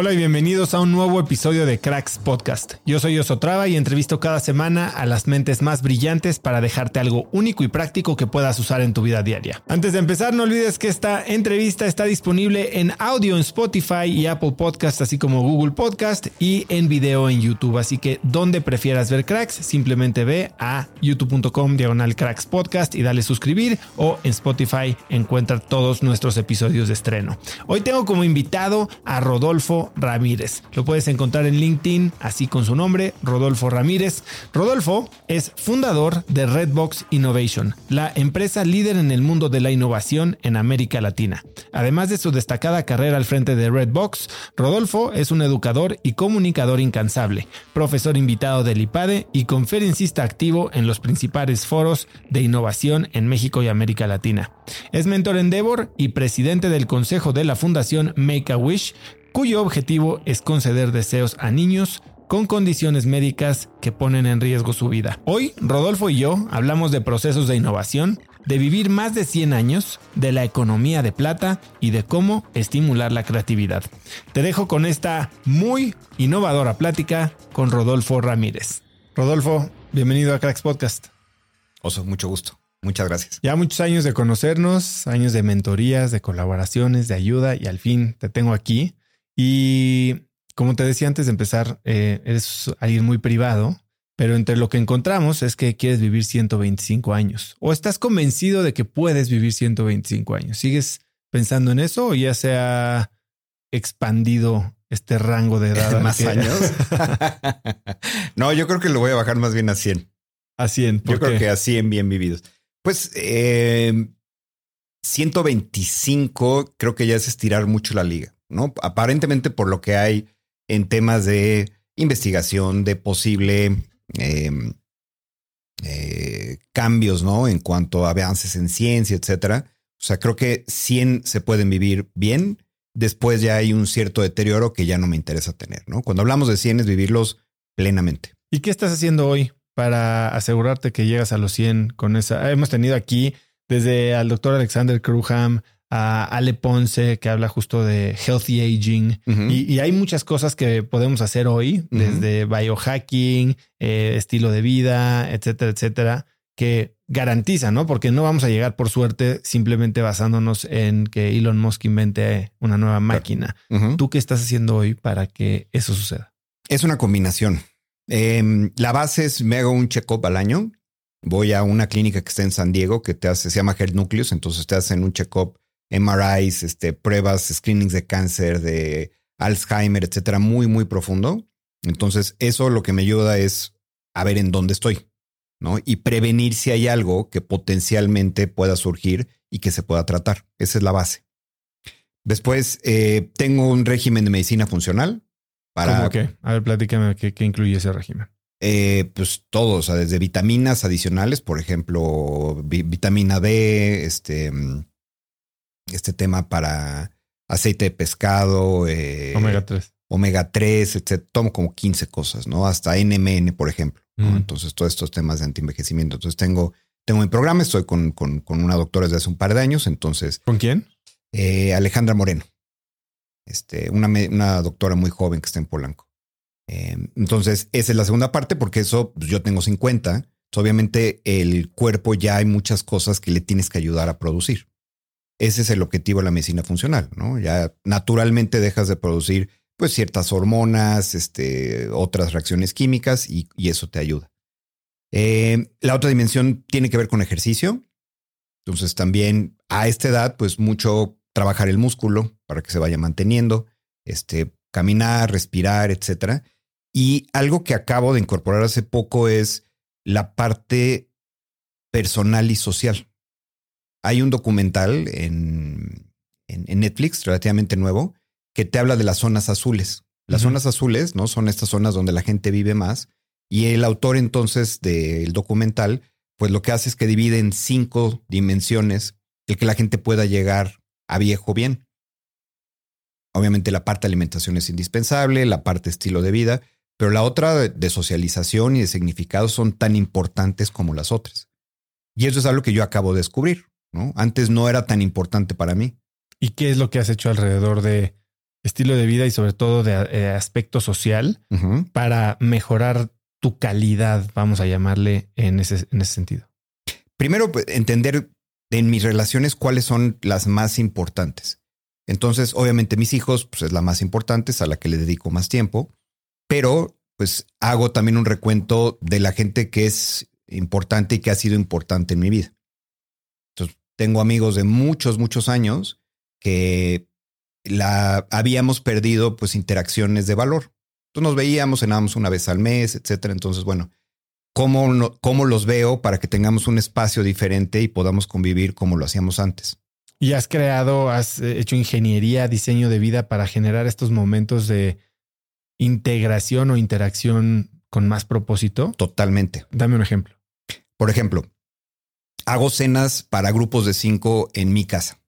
Hola y bienvenidos a un nuevo episodio de Cracks Podcast. Yo soy Osotrava y entrevisto cada semana a las mentes más brillantes para dejarte algo único y práctico que puedas usar en tu vida diaria. Antes de empezar, no olvides que esta entrevista está disponible en audio en Spotify y Apple Podcast, así como Google Podcast y en video en YouTube. Así que donde prefieras ver Cracks, simplemente ve a youtube.com diagonal Cracks Podcast y dale suscribir o en Spotify encuentra todos nuestros episodios de estreno. Hoy tengo como invitado a Rodolfo Ramírez. Lo puedes encontrar en LinkedIn, así con su nombre, Rodolfo Ramírez. Rodolfo es fundador de Redbox Innovation, la empresa líder en el mundo de la innovación en América Latina. Además de su destacada carrera al frente de Redbox, Rodolfo es un educador y comunicador incansable, profesor invitado del IPADE y conferencista activo en los principales foros de innovación en México y América Latina. Es mentor Endeavor y presidente del consejo de la Fundación Make a Wish, cuyo objetivo es conceder deseos a niños con condiciones médicas que ponen en riesgo su vida. Hoy, Rodolfo y yo hablamos de procesos de innovación, de vivir más de 100 años, de la economía de plata y de cómo estimular la creatividad. Te dejo con esta muy innovadora plática con Rodolfo Ramírez. Rodolfo, bienvenido a Cracks Podcast. Oso, mucho gusto. Muchas gracias. Ya muchos años de conocernos, años de mentorías, de colaboraciones, de ayuda y al fin te tengo aquí. Y como te decía antes de empezar, eh, eres alguien muy privado, pero entre lo que encontramos es que quieres vivir 125 años o estás convencido de que puedes vivir 125 años. ¿Sigues pensando en eso o ya se ha expandido este rango de edad? ¿Más años? no, yo creo que lo voy a bajar más bien a 100. A 100. Yo creo que a 100 bien vividos. Pues eh, 125 creo que ya es estirar mucho la liga. ¿No? Aparentemente por lo que hay en temas de investigación, de posible em, eh, cambios, ¿no? En cuanto a avances en ciencia, etcétera. O sea, creo que 100 se pueden vivir bien. Después ya hay un cierto deterioro que ya no me interesa tener, ¿no? Cuando hablamos de 100 es vivirlos plenamente. ¿Y qué estás haciendo hoy para asegurarte que llegas a los 100 con esa? Hemos tenido aquí desde al doctor Alexander Kruham, a Ale Ponce, que habla justo de healthy aging. y, hay muchas cosas que podemos hacer hoy, desde biohacking, eh, estilo de vida, etcétera, etcétera, que garantizan, ¿no? Porque no vamos a llegar por suerte simplemente basándonos en que Elon Musk invente una nueva máquina. ¿Tú qué estás haciendo hoy para que eso suceda? Es una combinación. Em, la base es me hago un check-up al año. Voy a una clínica que está en San Diego que te hace, se llama Health Nucleus, entonces te hacen un check-up MRIs, este, pruebas, screenings de cáncer, de Alzheimer, etcétera, muy, muy profundo. Entonces, eso lo que me ayuda es a ver en dónde estoy, ¿no? Y prevenir si hay algo que potencialmente pueda surgir y que se pueda tratar. Esa es la base. Después, eh, tengo un régimen de medicina funcional para... ¿Cómo qué? A ver, platícame qué, qué incluye ese régimen. Eh, pues todo, o sea, desde vitaminas adicionales, por ejemplo, vi- vitamina D, este, mm, este tema para aceite de pescado, eh, Omega 3. omega 3, etc. Tomo como 15 cosas, ¿no? Hasta NMN, por ejemplo. ¿no? Mm. Entonces, todos estos temas de antienvejecimiento. Entonces, tengo, tengo mi programa, estoy con, con, con una doctora desde hace un par de años. Entonces, ¿Con quién? eh, Alejandra Moreno, este, una, una doctora muy joven que está en Polanco. Eh, entonces, esa es la segunda parte, porque eso pues, yo tengo 50. Entonces, obviamente, el cuerpo ya hay muchas cosas que le tienes que ayudar a producir. Ese es el objetivo de la medicina funcional, ¿no? Ya naturalmente dejas de producir pues ciertas hormonas, este, otras reacciones químicas y, eso te ayuda. Eh, la otra dimensión tiene que ver con ejercicio. Entonces también a esta edad, pues mucho trabajar el músculo para que se vaya manteniendo, este, caminar, respirar, etcétera. Y algo que acabo de incorporar hace poco es la parte personal y social. Hay un documental en, en- en Netflix relativamente nuevo que te habla de las zonas azules. Las zonas azules, ¿no? Son estas zonas donde la gente vive más. Y el autor entonces del documental, pues lo que hace es que divide en cinco dimensiones el que la gente pueda llegar a viejo bien. Obviamente la parte de alimentación es indispensable, la parte estilo de vida, pero la otra de socialización y de significado son tan importantes como las otras. Y eso es algo que yo acabo de descubrir, ¿no? Antes no era tan importante para mí. ¿Y qué es lo que has hecho alrededor de estilo de vida y sobre todo de eh, aspecto social para mejorar tu calidad, vamos a llamarle en ese, en ese sentido? Primero, pues, entender en mis relaciones cuáles son las más importantes. Entonces, obviamente, mis hijos, pues es la más importante, es a la que le dedico más tiempo, pero pues hago también un recuento de la gente que es importante y que ha sido importante en mi vida. Tengo amigos de muchos, muchos años que la habíamos perdido pues interacciones de valor. Entonces nos veíamos, cenábamos una vez al mes, etcétera. Entonces, bueno, ¿cómo, no- cómo los veo para que tengamos un espacio diferente y podamos convivir como lo hacíamos antes? Y has creado, has eh, hecho ingeniería, diseño de vida para generar estos momentos de integración o interacción con más propósito. Totalmente. Dame un ejemplo. Por ejemplo, hago cenas para grupos de cinco en mi casa.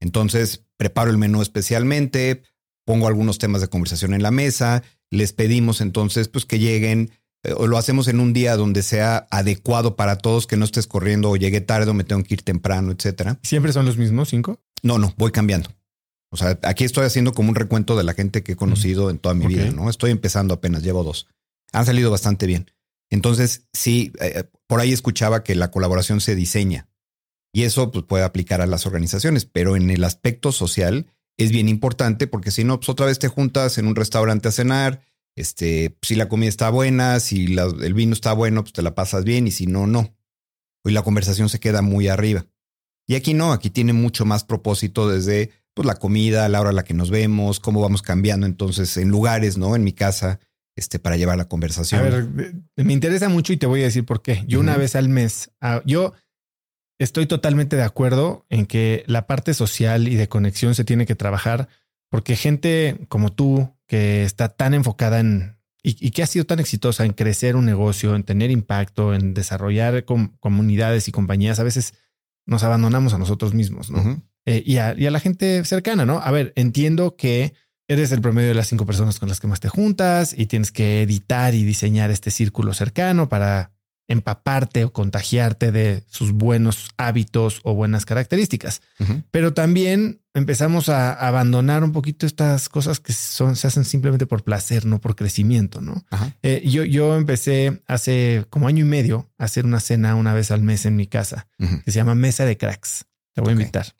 Entonces, preparo el menú especialmente, pongo algunos temas de conversación en la mesa, les pedimos entonces pues que lleguen eh, o lo hacemos en un día donde sea adecuado para todos, que no estés corriendo o llegué tarde o me tengo que ir temprano, etcétera. ¿Siempre son los mismos cinco? No, no, voy cambiando. O sea, aquí estoy haciendo como un recuento de la gente que he conocido en toda mi vida, ¿no? Estoy empezando apenas, llevo dos. Han salido bastante bien. Entonces, sí, eh, por ahí escuchaba que la colaboración se diseña y eso pues, puede aplicar a las organizaciones, pero en el aspecto social es bien importante porque si no, pues otra vez te juntas en un restaurante a cenar, este, si la comida está buena, si la- el vino está bueno, pues te la pasas bien y si no, no. Y la conversación se queda muy arriba. Y aquí no, aquí tiene mucho más propósito desde pues, la comida, la hora a la que nos vemos, cómo vamos cambiando entonces en lugares, ¿no? En mi casa, este, para llevar la conversación. A ver, me interesa mucho y te voy a decir por qué. Yo una vez al mes, ah, yo estoy totalmente de acuerdo en que la parte social y de conexión se tiene que trabajar porque gente como tú que está tan enfocada en y, y que ha sido tan exitosa en crecer un negocio, en tener impacto, en desarrollar com- comunidades y compañías, a veces nos abandonamos a nosotros mismos, ¿no? Eh, y, a, y a la gente cercana, ¿no? A ver, entiendo que eres el promedio de las cinco personas con las que más te juntas y tienes que editar y diseñar este círculo cercano para empaparte o contagiarte de sus buenos hábitos o buenas características. Pero también empezamos a abandonar un poquito estas cosas que son, se hacen simplemente por placer, no por crecimiento, ¿no? Eh, yo, yo empecé hace como año y medio a hacer una cena una vez al mes en mi casa que se llama Mesa de Cracks. Te voy a invitar.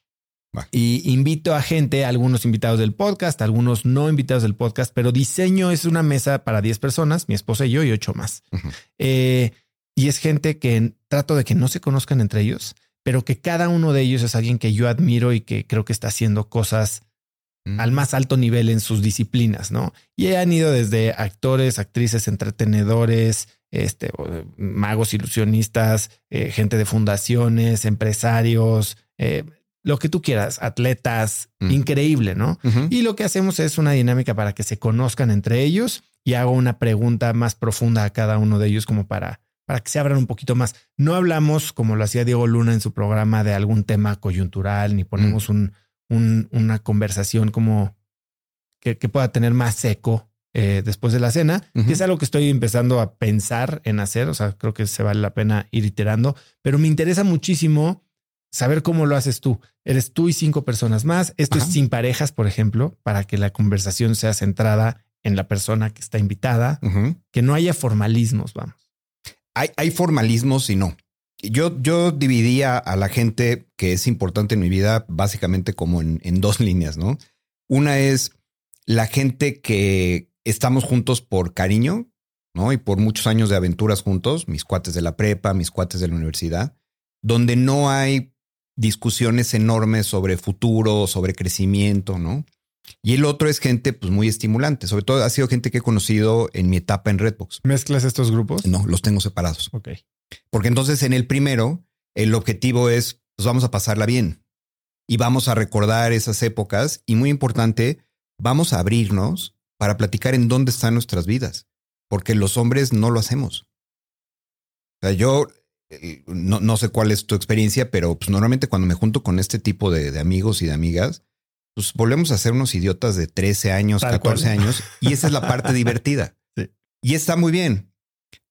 Y invito a gente, algunos invitados del podcast, algunos no invitados del podcast, pero diseño es una mesa para 10 personas, mi esposa y yo y ocho más. Eh, y es gente que trato de que no se conozcan entre ellos, pero que cada uno de ellos es alguien que yo admiro y que creo que está haciendo cosas mm. al más alto nivel en sus disciplinas, ¿no? Y han ido desde actores, actrices, entretenedores, este, magos ilusionistas, eh, gente de fundaciones, empresarios, eh, lo que tú quieras, atletas, mm. increíble, ¿no? Y lo que hacemos es una dinámica para que se conozcan entre ellos y hago una pregunta más profunda a cada uno de ellos como para, para que se abran un poquito más. No hablamos, como lo hacía Diego Luna en su programa, de algún tema coyuntural, ni ponemos mm. un, una conversación como que, pueda tener más seco eh, después de la cena, que es algo que estoy empezando a pensar en hacer. O sea, creo que se vale la pena ir iterando, pero me interesa muchísimo saber cómo lo haces tú. Eres tú y cinco personas más. Esto es sin parejas, por ejemplo, para que la conversación sea centrada en la persona que está invitada, que no haya formalismos, vamos. Hay, hay formalismos y no. Yo, yo dividía a la gente que es importante en mi vida básicamente como en, en dos líneas, ¿no? Una es la gente que estamos juntos por cariño, ¿no? Y por muchos años de aventuras juntos, mis cuates de la prepa, mis cuates de la universidad, donde no hay discusiones enormes sobre futuro, sobre crecimiento, ¿no? Y el otro es gente pues muy estimulante. Sobre todo ha sido gente que he conocido en mi etapa en Redbox. ¿Mezclas estos grupos? No, los tengo separados. Ok. Porque entonces en el primero, el objetivo es, pues vamos a pasarla bien y vamos a recordar esas épocas y muy importante, vamos a abrirnos para platicar en dónde están nuestras vidas, porque los hombres no lo hacemos. O sea, yo no, no sé cuál es tu experiencia, pero pues normalmente cuando me junto con este tipo de, de amigos y de amigas, pues volvemos a ser unos idiotas de 13 años, 14 años, y esa es la parte divertida. Y está muy bien.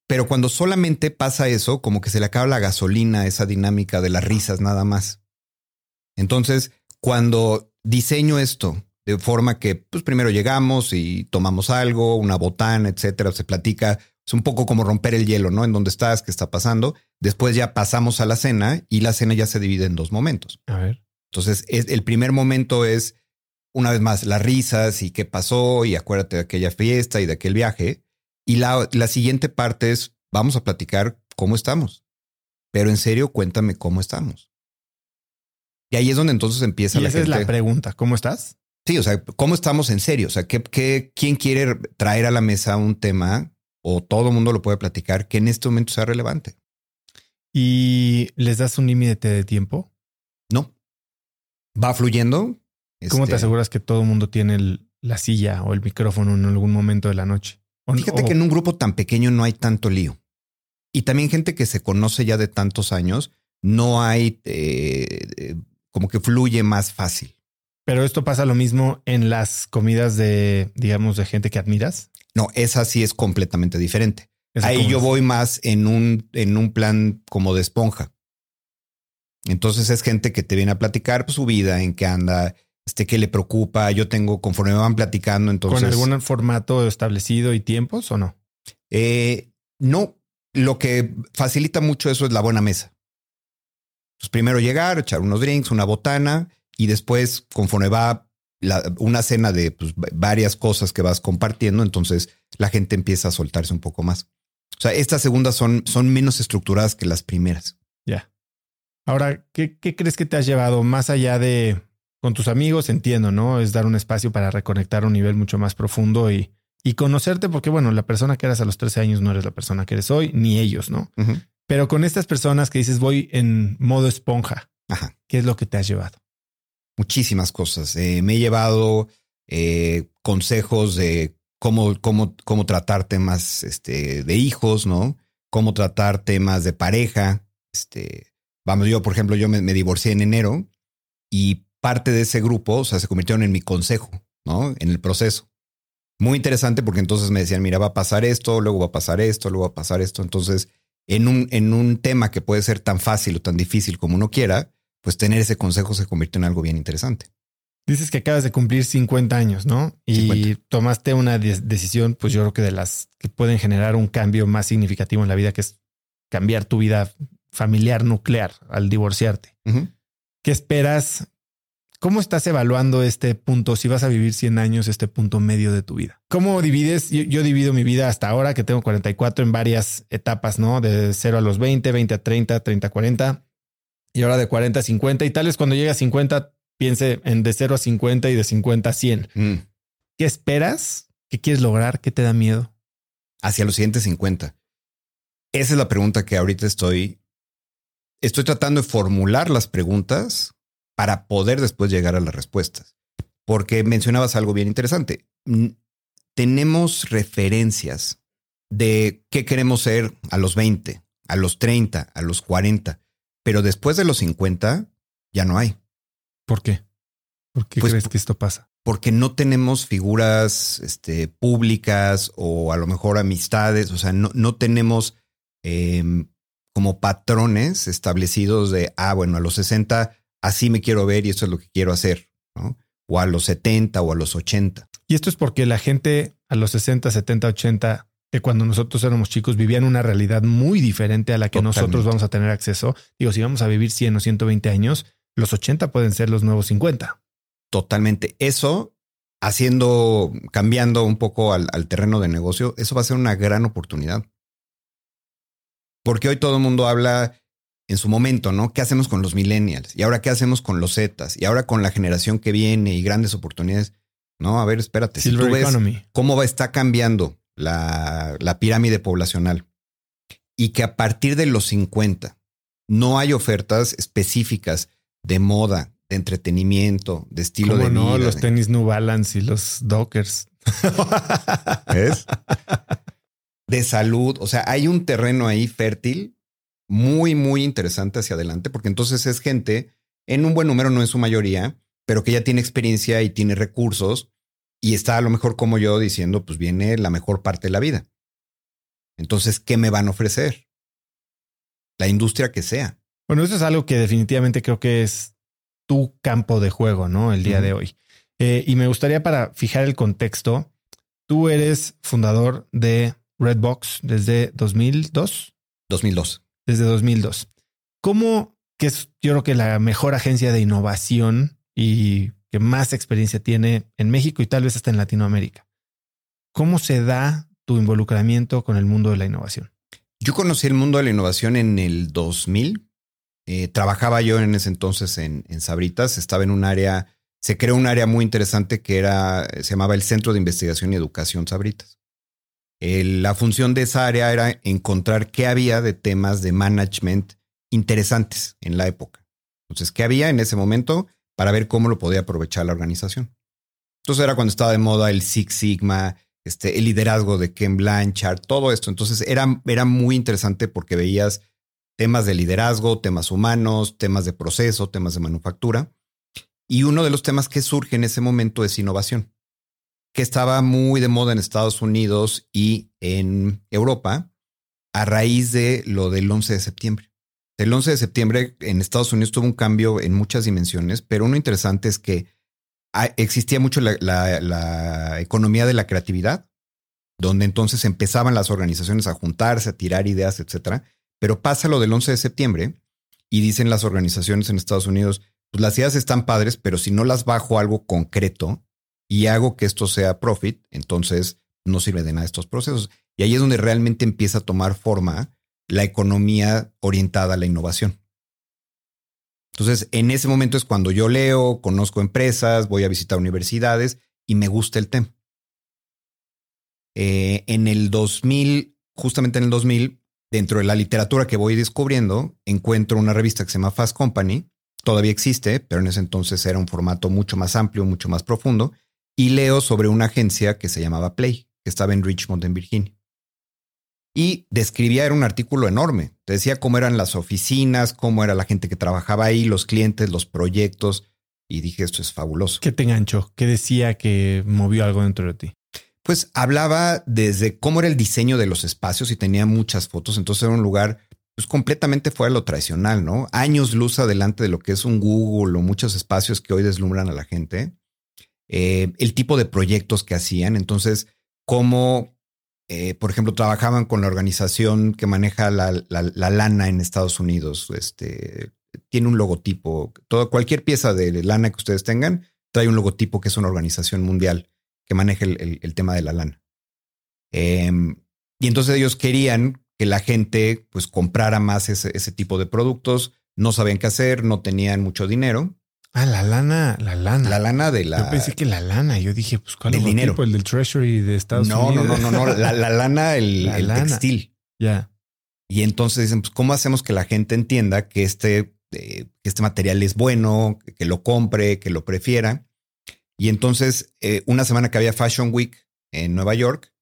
Pero cuando solamente pasa eso, como que se le acaba la gasolina, esa dinámica de las risas nada más. Entonces, cuando diseño esto de forma que, pues primero llegamos y tomamos algo, una botana, etcétera, se platica, es un poco como romper el hielo, ¿no? En dónde estás, qué está pasando. Después ya pasamos a la cena y la cena ya se divide en dos momentos. A ver. Entonces, el primer momento es, una vez más, las risas y qué pasó y acuérdate de aquella fiesta y de aquel viaje. Y la, la siguiente parte es, vamos a platicar cómo estamos. Pero en serio, cuéntame cómo estamos. Y ahí es donde entonces empieza y esa es la pregunta, ¿cómo estás? Sí, o sea, ¿cómo estamos en serio? O sea, ¿qué, qué, quién quiere traer a la mesa un tema o todo el mundo lo puede platicar que en este momento sea relevante? ¿Y les das un límite de tiempo? No va fluyendo. ¿Cómo te este aseguras que todo el mundo tiene la silla o el micrófono en algún momento de la noche? Fíjate que en un grupo tan pequeño no hay tanto lío. Y también gente que se conoce ya de tantos años, no hay eh, eh, como que fluye más fácil. Pero esto pasa lo mismo en las comidas de, digamos, de gente que admiras. No, esa sí es completamente diferente. Ahí yo voy más en un, en un plan como de esponja. Entonces es gente que te viene a platicar pues, su vida, en qué anda, este, qué le preocupa. Yo tengo, conforme van platicando, entonces. ¿Con algún formato establecido y tiempos o no? Eh, no. Lo que facilita mucho eso es la buena mesa. Pues primero llegar, echar unos drinks, una botana y después, conforme va una cena de pues, varias cosas que vas compartiendo, entonces la gente empieza a soltarse un poco más. O sea, estas segundas son, son menos estructuradas que las primeras. Ya. Ahora, ¿qué, crees que te has llevado más allá de con tus amigos? Entiendo, ¿no? Es dar un espacio para reconectar a un nivel mucho más profundo y, y conocerte, porque bueno, la persona que eras a los 13 años no eres la persona que eres hoy, ni ellos, ¿no? Pero con estas personas que dices voy en modo esponja, ¿qué es lo que te has llevado? Muchísimas cosas. Eh, me he llevado eh, consejos de cómo, cómo, cómo tratar temas este, de hijos, ¿no? Cómo tratar temas de pareja, este, Vamos, yo, por ejemplo, yo me, divorcié en enero y parte de ese grupo, o sea, se convirtieron en mi consejo, ¿no? En el proceso. Muy interesante porque entonces me decían, mira, va a pasar esto, luego va a pasar esto, luego va a pasar esto. Entonces, en un, en un tema que puede ser tan fácil o tan difícil como uno quiera, pues tener ese consejo se convierte en algo bien interesante. Dices que acabas de cumplir 50 años, ¿no? Y tomaste una decisión, pues yo creo que de las que pueden generar un cambio más significativo en la vida, que es cambiar tu vida familiar nuclear al divorciarte. ¿Qué esperas? ¿Cómo estás evaluando este punto? Si vas a vivir 100 años, este punto medio de tu vida. ¿Cómo divides? Yo, divido mi vida hasta ahora, que tengo 44, en varias etapas, ¿no? De 0 a los 20, 20 a 30, 30 a 40, y ahora de 40 a 50. Y tal vez cuando llegue a 50 piense en de 0 a 50 y de 50 a 100. Mm. ¿Qué esperas? ¿Qué quieres lograr? ¿Qué te da miedo? Hacia los siguientes 50. Esa es la pregunta que ahorita estoy. Estoy tratando de formular las preguntas para poder después llegar a las respuestas. Porque mencionabas algo bien interesante. Tenemos referencias de qué queremos ser a los 20, a los 30, a los 40, pero después de los 50 ya no hay. ¿Por qué? ¿Por qué Pues, crees que esto pasa? porque no tenemos figuras este, públicas o a lo mejor amistades, o sea, no, no tenemos em, como patrones establecidos de, ah, bueno, a los 60 así me quiero ver y esto es lo que quiero hacer, ¿no? O a los 70 o a los 80. Y esto es porque la gente a los 60, 70, 80, que cuando nosotros éramos chicos vivían una realidad muy diferente a la que Totalmente. nosotros vamos a tener acceso. Digo, si vamos a vivir 100 o 120 años, los 80 pueden ser los nuevos 50. Totalmente. Eso, haciendo, cambiando un poco al, al terreno de negocio, eso va a ser una gran oportunidad. Porque hoy todo el mundo habla en su momento, ¿no? ¿Qué hacemos con los millennials? Y ahora, ¿qué hacemos con los Zetas? Y ahora con la generación que viene y grandes oportunidades. No, a ver, espérate. Si tú ves Economy. cómo va, está cambiando la, la pirámide poblacional y que a partir de los 50 no hay ofertas específicas de moda, de entretenimiento, de estilo ¿Cómo de no? vida. Los de- tenis New Balance y los Dockers. ¿Ves? de salud. O sea, hay un terreno ahí fértil muy, muy interesante hacia adelante, porque entonces es gente en un buen número, no en su mayoría, pero que ya tiene experiencia y tiene recursos y está a lo mejor como yo diciendo, pues viene la mejor parte de la vida. Entonces, ¿qué me van a ofrecer? La industria que sea. Bueno, eso es algo que definitivamente creo que es tu campo de juego, ¿no? El día de hoy. Eh, y me gustaría para fijar el contexto, tú eres fundador de Redbox desde 2002, 2002. desde 2002. ¿Cómo, que es yo creo que la mejor agencia de innovación y que más experiencia tiene en México y tal vez hasta en Latinoamérica? ¿Cómo se da tu involucramiento con el mundo de la innovación? Yo conocí el mundo de la innovación en el 2000. Eh, trabajaba yo en ese entonces en, Sabritas. Estaba en un área, se creó un área muy interesante que era, se llamaba el Centro de Investigación y Educación Sabritas. Eh, la función de esa área era encontrar qué había de temas de management interesantes en la época. Entonces, qué había en ese momento para ver cómo lo podía aprovechar la organización. Entonces era cuando estaba de moda el Six Sigma, este, el liderazgo de Ken Blanchard, todo esto. Entonces era, era muy interesante porque veías temas de liderazgo, temas humanos, temas de proceso, temas de manufactura. Y uno de los temas que surge en ese momento es innovación, que estaba muy de moda en Estados Unidos y en Europa a raíz de lo del 11 de septiembre. El 11 de septiembre en Estados Unidos tuvo un cambio en muchas dimensiones, pero uno interesante es que existía mucho la economía de la creatividad, donde entonces empezaban las organizaciones a juntarse, a tirar ideas, etcétera. Pero pasa lo del 11 de septiembre y dicen las organizaciones en Estados Unidos, pues las ideas están padres, pero si no las bajo a algo concreto y hago que esto sea profit, entonces no sirve de nada estos procesos. Y ahí es donde realmente empieza a tomar forma la economía orientada a la innovación. Entonces, en ese momento es cuando yo leo, conozco empresas, voy a visitar universidades y me gusta el tema. Eh, en el 2000, justamente en el 2000, dentro de la literatura que voy descubriendo, encuentro una revista que se llama Fast Company. Todavía existe, pero en ese entonces era un formato mucho más amplio, mucho más profundo. Y leo sobre una agencia que se llamaba Play, que estaba en Richmond, en Virginia. Y describía, era un artículo enorme. Te decía cómo eran las oficinas, cómo era la gente que trabajaba ahí, los clientes, los proyectos. Y dije, esto es fabuloso. ¿Qué te enganchó? ¿Qué decía que movió algo dentro de ti? Pues hablaba desde cómo era el diseño de los espacios y tenía muchas fotos. Entonces era un lugar pues, completamente fuera de lo tradicional, ¿no? Años luz adelante de lo que es un Google o muchos espacios que hoy deslumbran a la gente. Eh, el tipo de proyectos que hacían. Entonces, cómo, eh, por ejemplo, trabajaban con la organización que maneja la, la- la lana en Estados Unidos. Este tiene un logotipo. Todo, cualquier pieza de lana que ustedes tengan trae un logotipo que es una organización mundial que maneja el, el- tema de la lana. Em, y entonces ellos querían que la gente pues comprara más ese, ese tipo de productos, no sabían qué hacer, no tenían mucho dinero, Ah, la lana, la lana. La lana de la. Yo pensé que la lana. Yo dije, pues, ¿cuál Del dinero. El del Treasury de Estados no, Unidos. no, no, no, no. La, la lana, el, La el lana. textil. Ya. Y entonces dicen, pues, ¿cómo hacemos que la gente entienda que este, eh, este material es bueno, que, que lo compre, que lo prefiera? Y entonces, eh, una semana que había Fashion Week en Nueva York,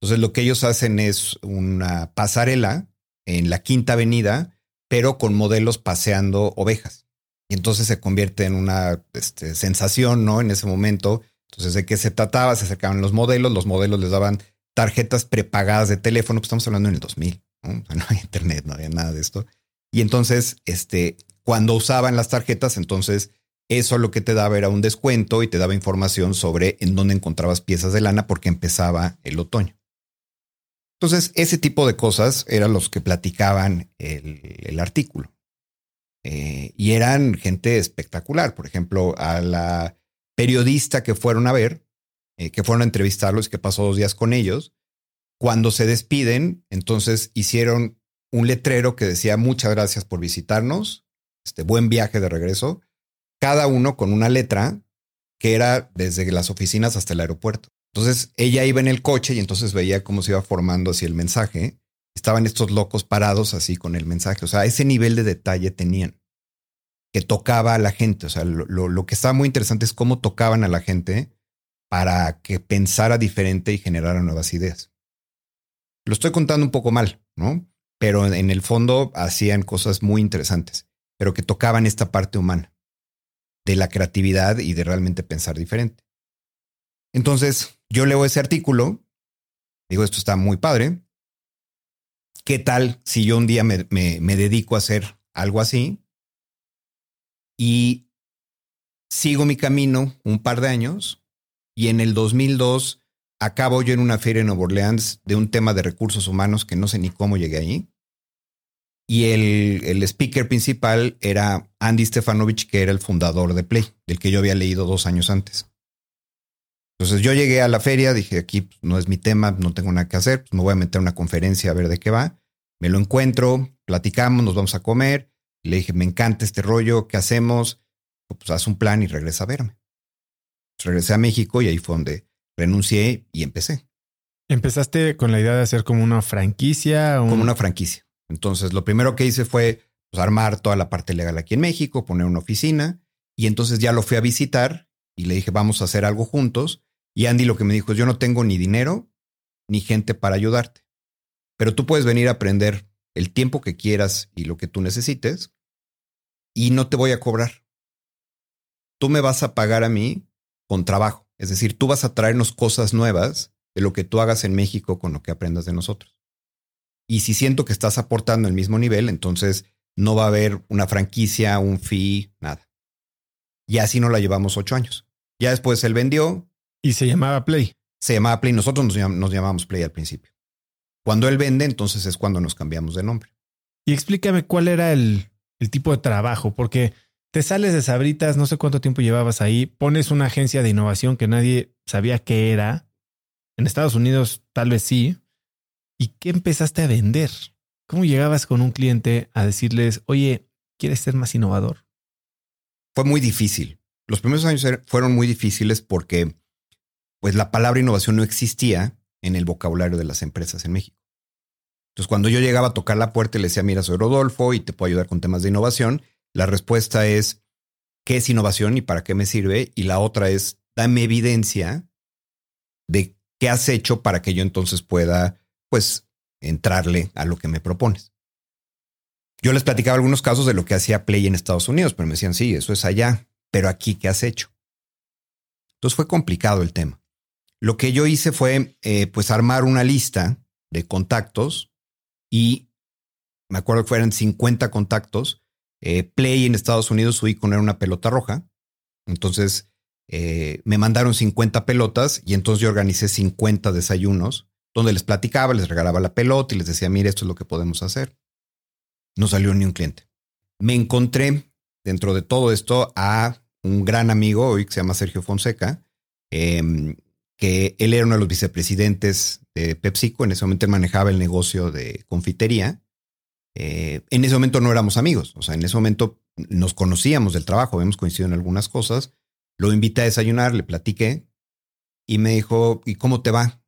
entonces lo que ellos hacen es una pasarela en la Quinta Avenida, pero con modelos paseando ovejas. Y entonces se convierte en una este, sensación, ¿no? En ese momento. Entonces, ¿de qué se trataba? Se acercaban los modelos, los modelos les daban tarjetas prepagadas de teléfono, pues estamos hablando en el 2000, ¿no? O sea, no había internet, no había nada de esto. Y entonces, este, cuando usaban las tarjetas, entonces eso lo que te daba era un descuento y te daba información sobre en dónde encontrabas piezas de lana porque empezaba el otoño. Entonces, ese tipo de cosas eran los que platicaban el, el artículo. Eh, y eran gente espectacular. Por ejemplo, a la periodista que fueron a ver, eh, que fueron a entrevistarlos que pasó dos días con ellos, cuando se despiden, entonces hicieron un letrero que decía muchas gracias por visitarnos, este buen viaje de regreso, cada uno con una letra que era desde las oficinas hasta el aeropuerto. Entonces ella iba en el coche y entonces veía cómo se iba formando así el mensaje. Estaban estos locos parados así con el mensaje. O sea, ese nivel de detalle tenían que tocaba a la gente. O sea, lo, lo, lo que estaba muy interesante es cómo tocaban a la gente para que pensara diferente y generara nuevas ideas. Lo estoy contando un poco mal, ¿no? Pero en, el fondo hacían cosas muy interesantes, pero que tocaban esta parte humana de la creatividad y de realmente pensar diferente. Entonces, yo leo ese artículo, digo, esto está muy padre. ¿Qué tal si yo un día me, me, me dedico a hacer algo así? Y sigo mi camino un par de años y en el 2002 acabo yo en una feria en Nueva Orleans de un tema de recursos humanos que no sé ni cómo llegué allí. Y el, el speaker principal era Andy Stefanovich, que era el fundador de Play, del que yo había leído dos años antes. Entonces yo llegué a la feria, dije, aquí pues, no es mi tema, no tengo nada que hacer, pues me voy a meter a una conferencia a ver de qué va. Me lo encuentro, platicamos, nos vamos a comer. Le dije, me encanta este rollo, ¿qué hacemos? Pues haz un plan y regresa a verme. Pues, regresé a México y ahí fue donde renuncié y empecé. Empezaste con la idea de hacer como una franquicia. un- como una franquicia. Entonces, lo primero que hice fue pues, armar toda la parte legal aquí en México, poner una oficina y entonces ya lo fui a visitar y le dije, vamos a hacer algo juntos. Y Andy lo que me dijo es, yo no tengo ni dinero ni gente para ayudarte, pero tú puedes venir a aprender el tiempo que quieras y lo que tú necesites y no te voy a cobrar. Tú me vas a pagar a mí con trabajo. Es decir, tú vas a traernos cosas nuevas de lo que tú hagas en México con lo que aprendas de nosotros. Y si siento que estás aportando el mismo nivel, entonces no va a haber una franquicia, un fee, nada. Y así nos la llevamos ocho años. Ya después él vendió, Y se llamaba Play. se llamaba Play, nosotros nos, llam- nos llamábamos Play al principio. Cuando él vende, entonces es cuando nos cambiamos de nombre. Y explícame cuál era el, el tipo de trabajo, porque te sales de Sabritas, no sé cuánto tiempo llevabas ahí, pones una agencia de innovación que nadie sabía qué era. En Estados Unidos tal vez sí. ¿Y qué empezaste a vender? ¿Cómo llegabas con un cliente a decirles, oye, ¿quieres ser más innovador? Fue muy difícil. Los primeros años er- fueron muy difíciles porque pues la palabra innovación no existía en el vocabulario de las empresas en México. Entonces, cuando yo llegaba a tocar la puerta y le decía, mira, soy Rodolfo y te puedo ayudar con temas de innovación, la respuesta es, ¿qué es innovación y para qué me sirve? Y la otra es, dame evidencia de qué has hecho para que yo entonces pueda, pues, entrarle a lo que me propones. Yo les platicaba algunos casos de lo que hacía Play en Estados Unidos, pero me decían, sí, eso es allá, pero aquí, ¿qué has hecho? Entonces fue complicado el tema. Lo que yo hice fue, eh, pues, armar una lista de contactos y me acuerdo que fueran 50 contactos. Eh, Play en Estados Unidos, su icono era una pelota roja. Entonces eh, me mandaron 50 pelotas y entonces yo organicé 50 desayunos donde les platicaba, les regalaba la pelota y les decía, mire, esto es lo que podemos hacer. No salió ni un cliente. Me encontré dentro de todo esto a un gran amigo hoy que se llama Sergio Fonseca, eh, que él era uno de los vicepresidentes de PepsiCo. En ese momento él manejaba el negocio de confitería. Eh, en ese momento no éramos amigos. O sea, en ese momento nos conocíamos del trabajo, habíamos coincidido en algunas cosas. Lo invité a desayunar, le platiqué y me dijo, ¿y cómo te va?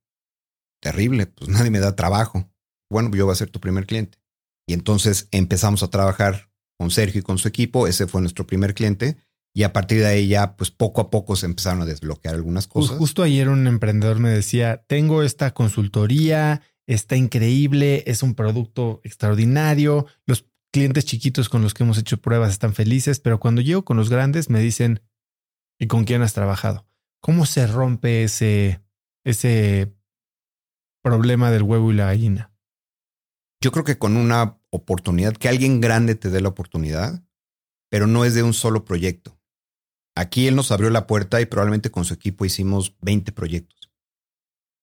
Terrible, pues nadie me da trabajo. Bueno, yo voy a ser tu primer cliente. Y entonces empezamos a trabajar con Sergio y con su equipo. Ese fue nuestro primer cliente. Y a partir de ahí ya, pues poco a poco se empezaron a desbloquear algunas cosas. Justo ayer un emprendedor me decía, tengo esta consultoría, está increíble, es un producto extraordinario, los clientes chiquitos con los que hemos hecho pruebas están felices, pero cuando llego con los grandes me dicen, ¿y con quién has trabajado? ¿Cómo se rompe ese, ese problema del huevo y la gallina? Yo creo que con una oportunidad, que alguien grande te dé la oportunidad, pero no es de un solo proyecto. Aquí él nos abrió la puerta y probablemente con su equipo hicimos 20 proyectos.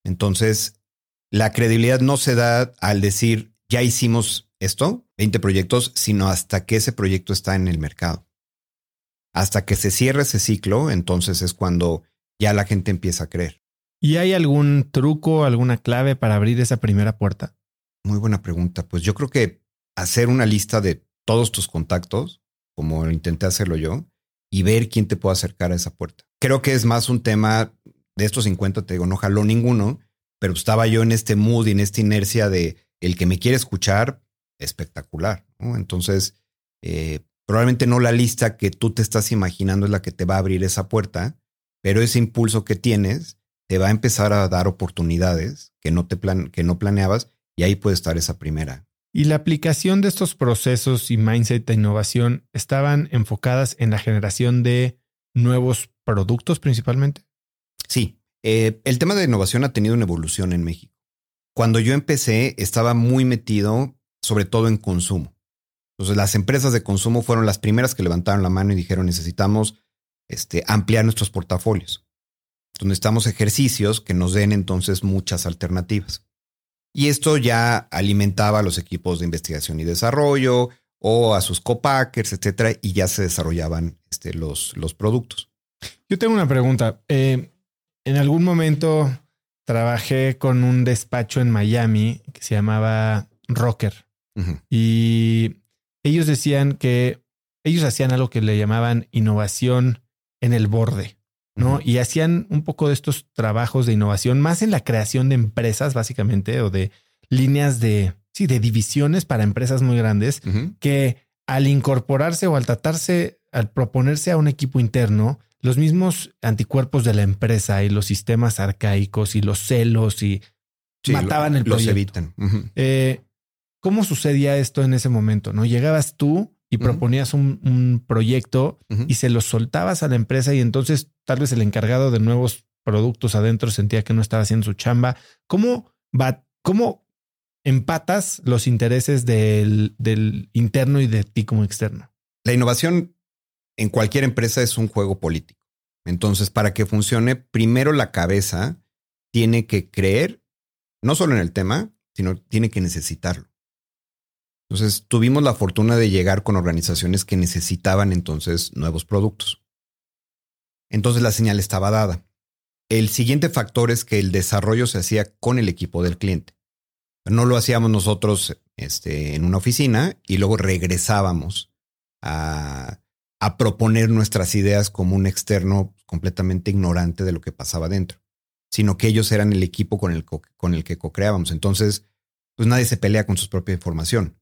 Entonces, la credibilidad no se da al decir, ya hicimos esto, 20 proyectos, sino hasta que ese proyecto está en el mercado. Hasta que se cierre ese ciclo, entonces es cuando ya la gente empieza a creer. ¿Y hay algún truco, alguna clave para abrir esa primera puerta? Muy buena pregunta. Pues yo creo que hacer una lista de todos tus contactos, como intenté hacerlo yo, y ver quién te puede acercar a esa puerta. Creo que es más un tema de estos 50, te digo, no jaló ninguno, pero estaba yo en este mood y en esta inercia de el que me quiere escuchar, espectacular. Entonces, eh, probablemente no la lista que tú te estás imaginando es la que te va a abrir esa puerta, pero ese impulso que tienes te va a empezar a dar oportunidades que no, te plan que no planeabas y ahí puede estar esa primera. ¿Y la aplicación de estos procesos y mindset de innovación estaban enfocadas en la generación de nuevos productos principalmente? Sí, eh, el tema de innovación ha tenido una evolución en México. Cuando yo empecé, estaba muy metido sobre todo en consumo. Entonces, las empresas de consumo fueron las primeras que levantaron la mano y dijeron, necesitamos este, ampliar nuestros portafolios. Entonces, necesitamos ejercicios que nos den entonces muchas alternativas. Y esto ya alimentaba a los equipos de investigación y desarrollo o a sus copackers, etcétera, y ya se desarrollaban este, los, los productos. Yo tengo una pregunta. Eh, en algún momento trabajé con un despacho en Miami que se llamaba Rocker. Y ellos decían que ellos hacían algo que le llamaban innovación en el borde, ¿no? Y hacían un poco de estos trabajos de innovación más en la creación de empresas, básicamente, o de líneas de, sí, de divisiones para empresas muy grandes, que al incorporarse o al tratarse, al proponerse a un equipo interno, los mismos anticuerpos de la empresa y los sistemas arcaicos y los celos y mataban el proyecto. Los evitan. Eh, ¿Cómo sucedía esto en ese momento? ¿No? Llegabas tú y proponías un, proyecto y se lo soltabas a la empresa y entonces tal vez el encargado de nuevos productos adentro sentía que no estaba haciendo su chamba. ¿Cómo va, cómo empatas los intereses del, del interno y de ti como externo? La innovación en cualquier empresa es un juego político. Entonces, para que funcione, primero la cabeza tiene que creer, no solo en el tema, sino tiene que necesitarlo. Entonces, tuvimos la fortuna de llegar con organizaciones que necesitaban entonces nuevos productos. Entonces, la señal estaba dada. El siguiente factor es que el desarrollo se hacía con el equipo del cliente. No lo hacíamos nosotros este, en una oficina y luego regresábamos a proponer nuestras ideas como un externo completamente ignorante de lo que pasaba dentro, sino que ellos eran el equipo con el, con el que co-creábamos. Entonces, pues nadie se pelea con su propia información.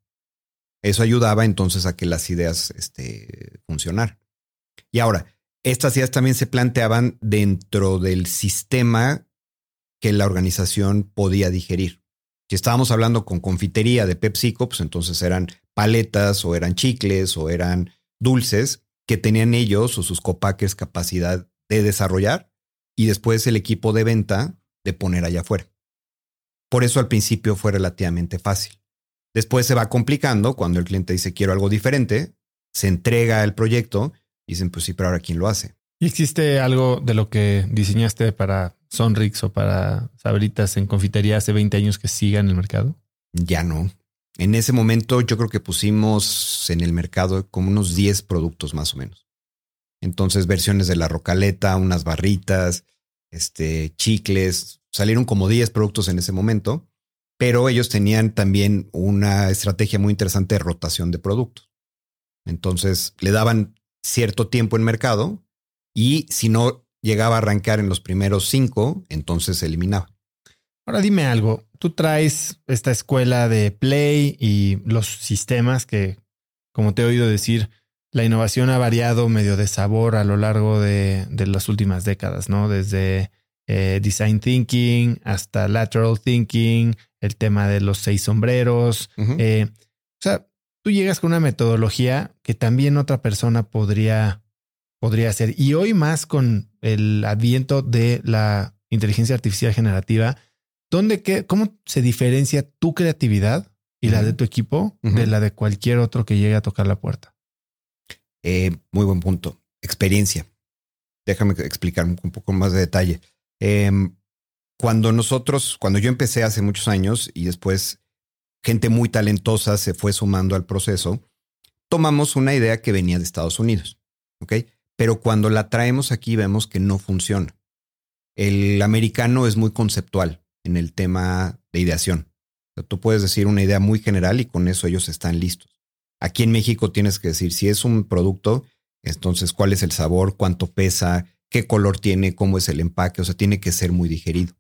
Eso ayudaba entonces a que las ideas este, funcionaran. Y ahora, estas ideas también se planteaban dentro del sistema que la organización podía digerir. Si estábamos hablando con confitería de PepsiCo, pues entonces eran paletas o eran chicles o eran dulces que tenían ellos o sus copaques capacidad de desarrollar y después el equipo de venta de poner allá afuera. Por eso al principio fue relativamente fácil. Después se va complicando cuando el cliente dice quiero algo diferente, se entrega el proyecto y dicen pues sí, pero ahora quién lo hace. ¿Y existe algo de lo que diseñaste para Sonrix o para Sabritas en confitería hace 20 años que siga en el mercado? Ya no. En ese momento yo creo que pusimos en el mercado como unos 10 productos más o menos. Entonces versiones de la rocaleta, unas barritas, este, chicles, salieron como 10 productos en ese momento, pero ellos tenían también una estrategia muy interesante de rotación de productos. Entonces le daban cierto tiempo en mercado y si no llegaba a arrancar en los primeros cinco, entonces se eliminaba. Ahora dime algo, tú traes esta escuela de Play y los sistemas que, como te he oído decir, la innovación ha variado medio de sabor a lo largo de, las últimas décadas, ¿no? Desde eh, design thinking hasta lateral thinking, el tema de los seis sombreros. Eh, o sea, tú llegas con una metodología que también otra persona podría, podría hacer. Y hoy más con el adviento de la inteligencia artificial generativa, ¿dónde qué, ¿cómo se diferencia tu creatividad y la de tu equipo de la de cualquier otro que llegue a tocar la puerta? Eh, muy buen punto. Experiencia. Déjame explicar un, poco más de detalle. Em, cuando nosotros, cuando yo empecé hace muchos años y después gente muy talentosa se fue sumando al proceso, tomamos una idea que venía de Estados Unidos, ¿ok? Pero cuando la traemos aquí vemos que no funciona. El americano es muy conceptual en el tema de ideación. tú puedes decir una idea muy general y con eso ellos están listos. Aquí en México tienes que decir si es un producto, entonces cuál es el sabor, cuánto pesa, qué color tiene, cómo es el empaque, o sea, tiene que ser muy digerido.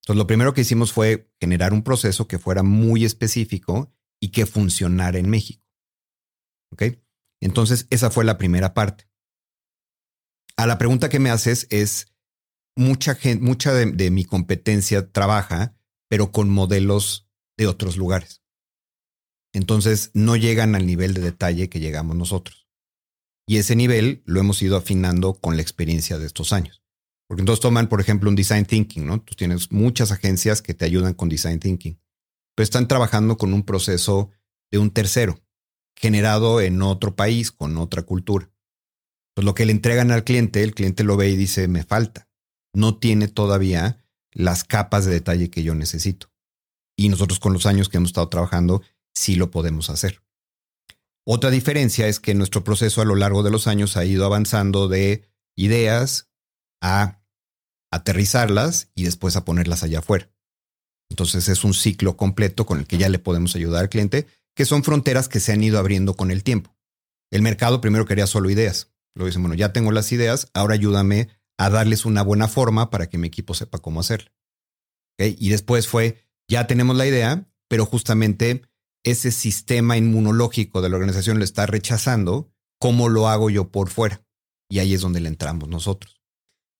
Entonces, lo primero que hicimos fue generar un proceso que fuera muy específico y que funcionara en México. ¿Ok? Entonces, esa fue la primera parte. A la pregunta que me haces es, mucha gente, mucha de, mi competencia trabaja, pero con modelos de otros lugares. Entonces, no llegan al nivel de detalle que llegamos nosotros. Y ese nivel lo hemos ido afinando con la experiencia de estos años. Porque entonces toman, por ejemplo, un design thinking, ¿no? Tú tienes muchas agencias que te ayudan con design thinking, pero están trabajando con un proceso de un tercero, generado en otro país, con otra cultura. Pues lo que le entregan al cliente, el cliente lo ve y dice, me falta. No tiene todavía las capas de detalle que yo necesito. Y nosotros con los años que hemos estado trabajando, sí lo podemos hacer. Otra diferencia es que nuestro proceso a lo largo de los años ha ido avanzando de ideas, a aterrizarlas y después a ponerlas allá afuera. Entonces es un ciclo completo con el que ya le podemos ayudar al cliente, que son fronteras que se han ido abriendo con el tiempo. El mercado primero quería solo ideas. Luego dicen, bueno, ya tengo las ideas, ahora ayúdame a darles una buena forma para que mi equipo sepa cómo hacerlo. Y después fue, ya tenemos la idea, pero justamente ese sistema inmunológico de la organización lo está rechazando, ¿cómo lo hago yo por fuera? Y ahí es donde le entramos nosotros.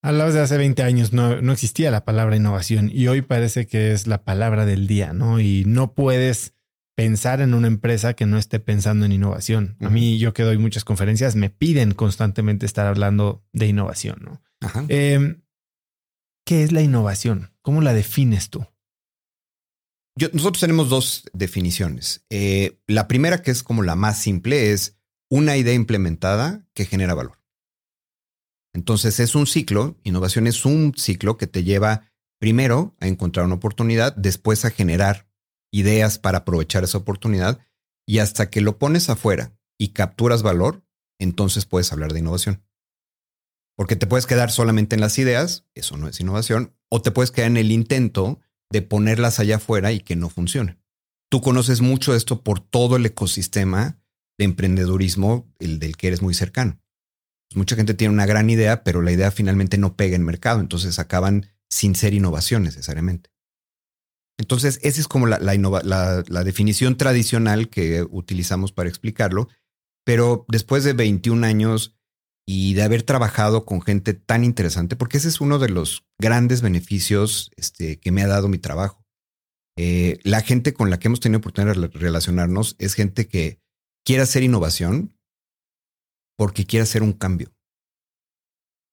Hablabas de hace 20 años, no, no existía la palabra innovación y hoy parece que es la palabra del día, ¿no? Y no puedes pensar en una empresa que no esté pensando en innovación. A mí, yo que doy muchas conferencias, me piden constantemente estar hablando de innovación, ¿no? Em, ¿Qué es la innovación? ¿Cómo la defines tú? Nosotros tenemos dos definiciones. Eh, la primera, que es como la más simple, es una idea implementada que genera valor. Entonces es un ciclo, innovación es un ciclo que te lleva primero a encontrar una oportunidad, después a generar ideas para aprovechar esa oportunidad y hasta que lo pones afuera y capturas valor, entonces puedes hablar de innovación. Porque te puedes quedar solamente en las ideas, eso no es innovación, o te puedes quedar en el intento de ponerlas allá afuera y que no funcione. Tú conoces mucho esto por todo el ecosistema de emprendedurismo el del que eres muy cercano mucha gente tiene una gran idea, pero la idea finalmente no pega en mercado, entonces acaban sin ser innovación necesariamente. Entonces, esa es como la, la, definición tradicional que utilizamos para explicarlo, pero después de 21 años y de haber trabajado con gente tan interesante, porque ese es uno de los grandes beneficios este, que me ha dado mi trabajo. Eh, la gente con la que hemos tenido oportunidad de relacionarnos es gente que quiere hacer innovación, porque quiere hacer un cambio.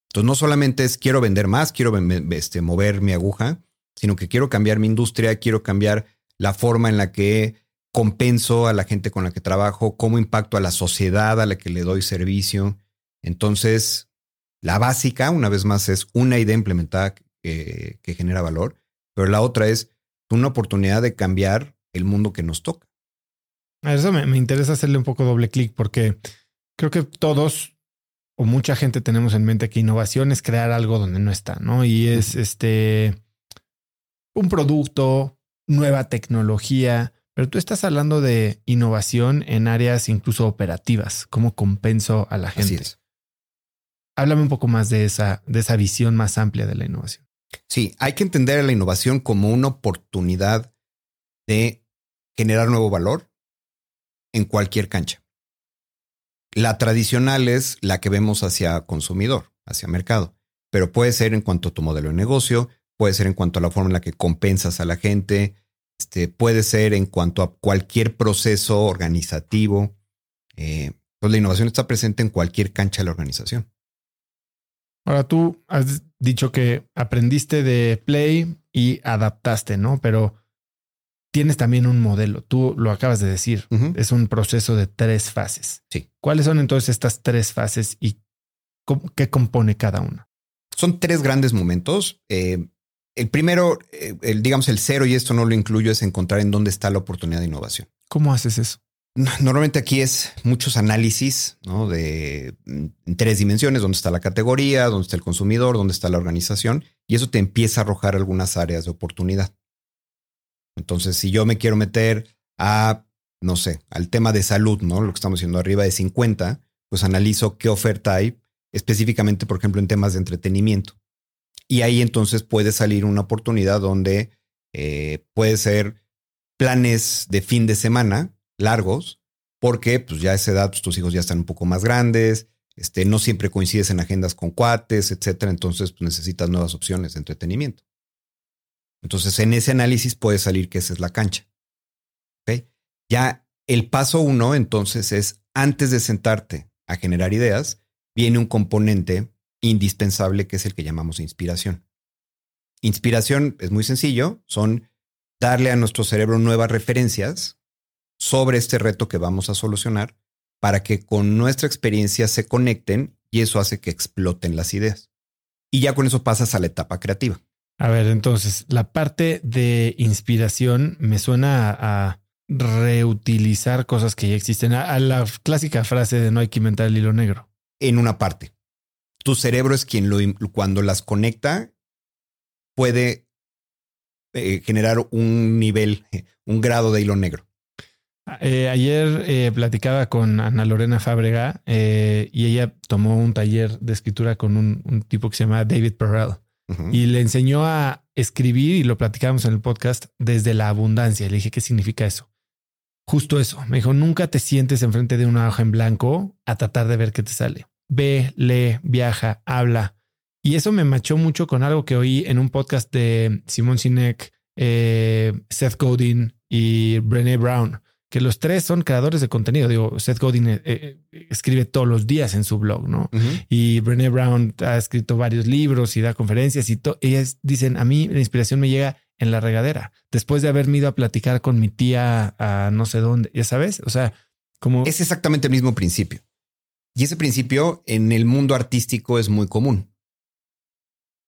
Entonces, no solamente es quiero vender más, quiero este, mover mi aguja, sino que quiero cambiar mi industria, quiero cambiar la forma en la que compenso a la gente con la que trabajo, cómo impacto a la sociedad a la que le doy servicio. Entonces, la básica, una vez más, es una idea implementada que, genera valor, pero la otra es una oportunidad de cambiar el mundo que nos toca. A eso me interesa hacerle un poco doble clic porque creo que todos o mucha gente tenemos en mente que innovación es crear algo donde no está, ¿no? Y es este un producto, nueva tecnología, Pero tú estás hablando de innovación en áreas incluso operativas. ¿Cómo compenso a la gente? Así es. Háblame un poco más de esa, de esa visión más amplia de la innovación. Sí, hay que entender a la innovación como una oportunidad de generar nuevo valor en cualquier cancha. La tradicional es la que vemos hacia consumidor, hacia mercado, pero puede ser en cuanto a tu modelo de negocio, puede ser en cuanto a la forma en la que compensas a la gente, este, puede ser en cuanto a cualquier proceso organizativo. Eh, pues la innovación está presente en cualquier cancha de la organización. Ahora tú has dicho que aprendiste de Play y adaptaste, ¿no? Pero tienes también un modelo. Tú lo acabas de decir. Es un proceso de tres fases. Sí. ¿Cuáles son entonces estas tres fases y cómo- qué compone cada una? Son tres grandes momentos. Eh, el primero, eh, el, digamos el cero, y esto no lo incluyo, es encontrar en dónde está la oportunidad de innovación. ¿Cómo haces eso? No- Normalmente aquí es muchos análisis ¿no? de mm, tres dimensiones, dónde está la categoría, dónde está el consumidor, dónde está la organización, y eso te empieza a arrojar algunas áreas de oportunidad. Entonces, si yo me quiero meter a, no sé, al tema de salud, ¿no? Lo que estamos haciendo arriba de 50, pues analizo qué oferta hay específicamente, por ejemplo, en temas de entretenimiento. Y ahí entonces puede salir una oportunidad donde eh, puede ser planes de fin de semana largos, porque pues ya a esa edad pues, tus hijos ya están un poco más grandes, este, no siempre coincides en agendas con cuates, etcétera. Entonces pues, necesitas nuevas opciones de entretenimiento. Entonces en ese análisis puede salir que esa es la cancha. ¿Ok? Ya el paso uno entonces es antes de sentarte a generar ideas, viene un componente indispensable que es el que llamamos inspiración. Inspiración es muy sencillo, son darle a nuestro cerebro nuevas referencias sobre este reto que vamos a solucionar para que con nuestra experiencia se conecten y eso hace que exploten las ideas. Y ya con eso pasas a la etapa creativa. A ver, entonces, la parte de inspiración me suena a, a reutilizar cosas que ya existen, a, a la clásica frase de no hay que inventar el hilo negro. En una parte, tu cerebro es quien lo, cuando las conecta puede eh, generar un nivel, un grado de hilo negro. Eh, ayer eh, platicaba con Ana Lorena Fábrega eh, y ella tomó un taller de escritura con un, un tipo que se llama David Perrell y le enseñó a escribir y lo platicábamos en el podcast desde la abundancia. Le dije, ¿qué significa eso? Justo eso. Me dijo, nunca te sientes enfrente de una hoja en blanco a tratar de ver qué te sale. Ve, lee, viaja, habla. Y eso me machó mucho con algo que oí en un podcast de Simon Sinek, Seth Godin y Brené Brown, que los tres son creadores de contenido. Digo, Seth Godin eh, eh, escribe todos los días en su blog, ¿no? Y Brené Brown ha escrito varios libros y da conferencias y ellas dicen, a mí la inspiración me llega en la regadera, después de haberme ido a platicar con mi tía a no sé dónde, ya sabes, o sea, como... Es exactamente el mismo principio. Y ese principio en el mundo artístico es muy común.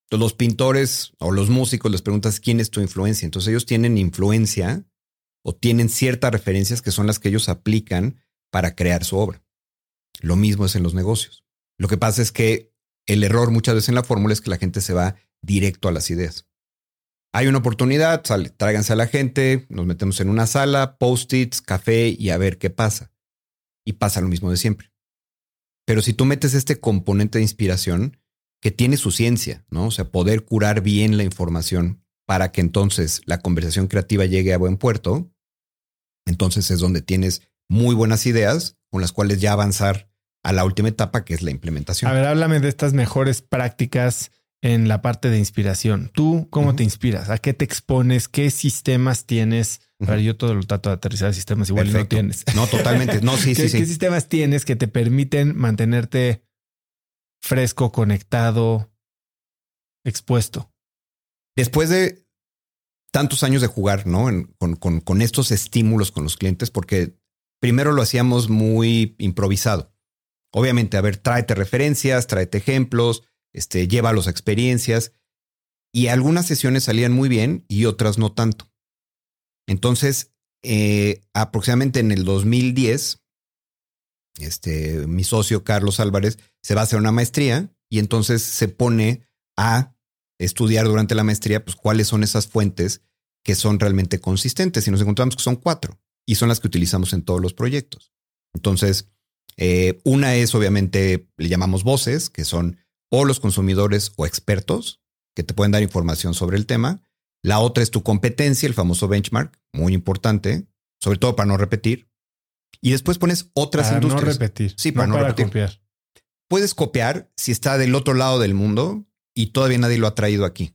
Entonces, Los pintores o los músicos les preguntas quién es tu influencia. Entonces ellos tienen influencia o tienen ciertas referencias que son las que ellos aplican para crear su obra. Lo mismo es en los negocios. Lo que pasa es que el error muchas veces en la fórmula es que la gente se va directo a las ideas. Hay una oportunidad, tráiganse a la gente, nos metemos en una sala, post-its, café y a ver qué pasa. Y pasa lo mismo de siempre. Pero si tú metes este componente de inspiración que tiene su ciencia, ¿no? O sea, poder curar bien la información para que entonces la conversación creativa llegue a buen puerto, entonces es donde tienes muy buenas ideas con las cuales ya avanzar a la última etapa que es la implementación. A ver, háblame de estas mejores prácticas en la parte de inspiración. ¿Tú cómo te inspiras? ¿A qué te expones? ¿Qué sistemas tienes? A ver, yo todo lo trato de aterrizar sistemas igual no tienes. No, totalmente. No, sí, ¿Qué, sí, qué sí. sistemas tienes que te permiten mantenerte fresco, conectado, expuesto? Después de tantos años de jugar, ¿no? Con, con- con estos estímulos con los clientes, porque primero lo hacíamos muy improvisado. Obviamente, a ver, tráete referencias, tráete ejemplos, este, llévalos a experiencias. Y algunas sesiones salían muy bien y otras no tanto. Entonces, eh, aproximadamente en el 2010, este, mi socio Carlos Álvarez se va a hacer una maestría y entonces se pone a estudiar durante la maestría, pues cuáles son esas fuentes que son realmente consistentes y nos encontramos que son cuatro y son las que utilizamos en todos los proyectos. Entonces, eh, una es obviamente, le llamamos voces, que son o los consumidores o expertos que te pueden dar información sobre el tema. La otra es tu competencia, el famoso benchmark, muy importante, sobre todo para no repetir. Y después pones otras para industrias. no repetir. Sí, para no, repetir. copiar. Puedes copiar si está del otro lado del mundo y todavía nadie lo ha traído aquí.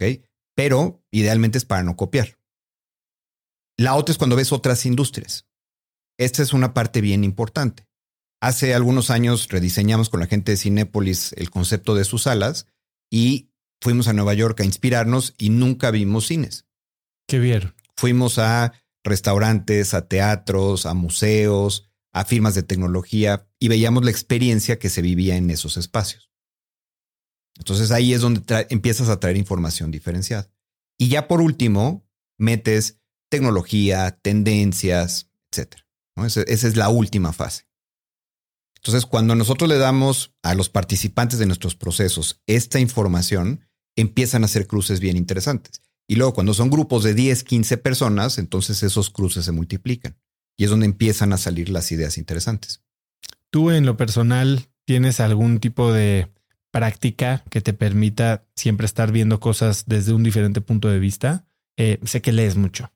¿Ok? Pero idealmente es para no copiar. La otra es cuando ves otras industrias. Esta es una parte bien importante. Hace algunos años rediseñamos con la gente de Cinépolis el concepto de sus salas y fuimos a Nueva York a inspirarnos y nunca vimos cines. ¿Qué vieron? Fuimos a restaurantes, a teatros, a museos, a firmas de tecnología y veíamos la experiencia que se vivía en esos espacios. Entonces ahí es donde empiezas a traer información diferenciada. Y ya por último, metes tecnología, tendencias, etc. esa es la última fase. Entonces, cuando nosotros le damos a los participantes de nuestros procesos esta información, empiezan a hacer cruces bien interesantes. Y luego, cuando son grupos de 10, 15 personas, entonces esos cruces se multiplican. Y es donde empiezan a salir las ideas interesantes. ¿Tú en lo personal tienes algún tipo de práctica que te permita siempre estar viendo cosas desde un diferente punto de vista? Eh, sé que lees mucho.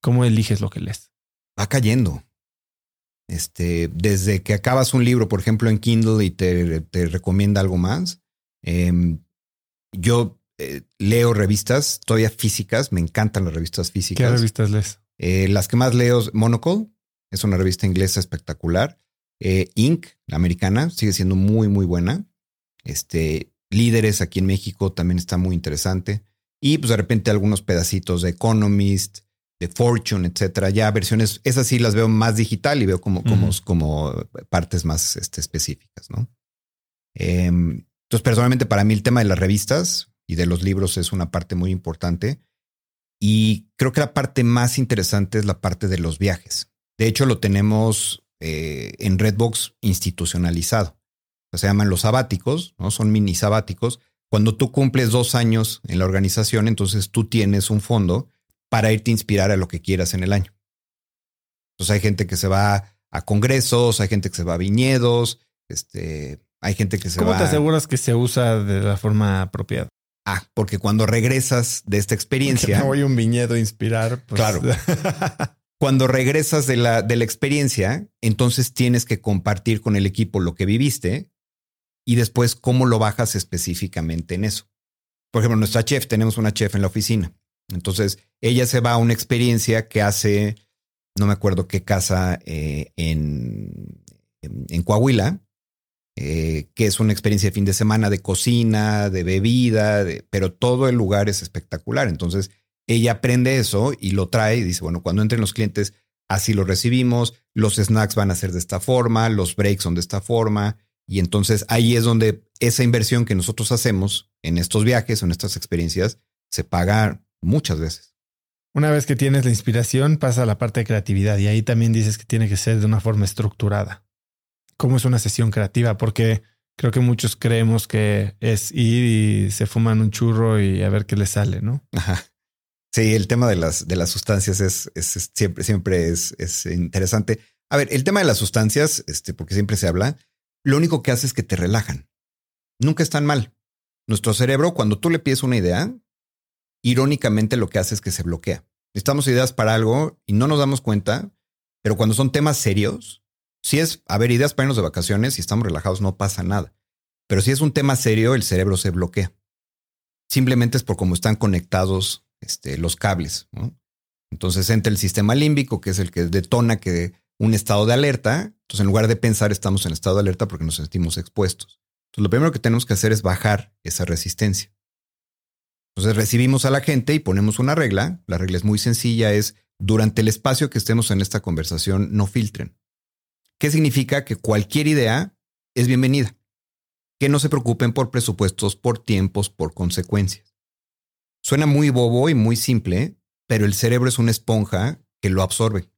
¿Cómo eliges lo que lees? Va cayendo. Este, desde que acabas un libro, por ejemplo, en Kindle y te, recomienda algo más. Em, yo eh, leo revistas todavía físicas, me encantan las revistas físicas. ¿Qué revistas lees? Eh, las que más leo es Monocle, es una revista inglesa espectacular. Eh, Inc., la americana, sigue siendo muy, muy buena. Este, Líderes aquí en México también está muy interesante. Y pues de repente algunos pedacitos de Economist, de Fortune, etcétera. Ya versiones, esas sí las veo más digital y veo como, como, como partes más este, específicas, ¿no? Em, entonces, personalmente, para mí el tema de las revistas y de los libros es una parte muy importante. Y creo que la parte más interesante es la parte de los viajes. De hecho, lo tenemos eh, en Redbox institucionalizado. Se llaman los sabáticos, ¿no? Son mini sabáticos. Cuando tú cumples dos años en la organización, entonces tú tienes un fondo para irte a inspirar a lo que quieras en el año. Entonces hay gente que se va a congresos, hay gente que se va a viñedos, este, hay gente que se va. ¿Cómo te aseguras que se usa de la forma apropiada? Ah, porque cuando regresas de esta experiencia. Me voy a un viñedo a inspirar. Pues... Claro. cuando regresas de la, de la experiencia, entonces tienes que compartir con el equipo lo que viviste y después cómo lo bajas específicamente en eso. Por ejemplo, nuestra chef, tenemos una chef en la oficina. Entonces, ella se va a una experiencia que hace, no me acuerdo qué casa eh, en, en, Coahuila, eh, que es una experiencia de fin de semana de cocina, de bebida, pero todo el lugar es espectacular. Entonces, ella aprende eso y lo trae y dice, bueno, cuando entren los clientes, así lo recibimos, los snacks van a ser de esta forma, los breaks son de esta forma. Y entonces ahí es donde esa inversión que nosotros hacemos en estos viajes, en estas experiencias, se paga muchas veces. Una vez que tienes la inspiración, pasa a la parte de creatividad y ahí también dices que tiene que ser de una forma estructurada. ¿Cómo es una sesión creativa? Porque creo que muchos creemos que es ir y se fuman un churro y a ver qué le sale, ¿no? Ajá. Sí, el tema de las, de las sustancias es, es, siempre, siempre es, es, interesante. A ver, el tema de las sustancias, este, porque siempre se habla, lo único que hace es que te relajan. Nunca están mal. Nuestro cerebro, cuando tú le pides una idea, irónicamente lo que hace es que se bloquea. Necesitamos ideas para algo y no nos damos cuenta, pero cuando son temas serios, si es, a ver, ideas para irnos de vacaciones y estamos relajados, no pasa nada. Pero si es un tema serio, el cerebro se bloquea. Simplemente es por cómo están conectados este, los cables. Entonces entra el sistema límbico, que es el que detona que un estado de alerta. Entonces, en lugar de pensar, estamos en estado de alerta porque nos sentimos expuestos. Entonces, lo primero que tenemos que hacer es bajar esa resistencia. Entonces recibimos a la gente y ponemos una regla. La regla es muy sencilla, es durante el espacio que estemos en esta conversación, no filtren. ¿Qué significa? Que cualquier idea es bienvenida. Que no se preocupen por presupuestos, por tiempos, por consecuencias. Suena muy bobo y muy simple, pero el cerebro es una esponja que lo absorbe.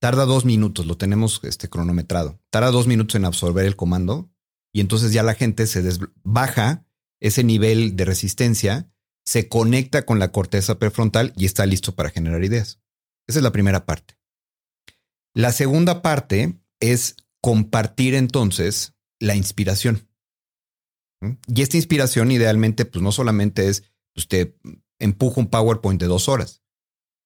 Tarda dos minutos, lo tenemos este, cronometrado. Tarda dos minutos en absorber el comando y entonces ya la gente se baja ese nivel de resistencia se conecta con la corteza prefrontal y está listo para generar ideas. Esa es la primera parte. La segunda parte es compartir entonces la inspiración. Y esta inspiración idealmente, pues no solamente es usted empuja un PowerPoint de dos horas.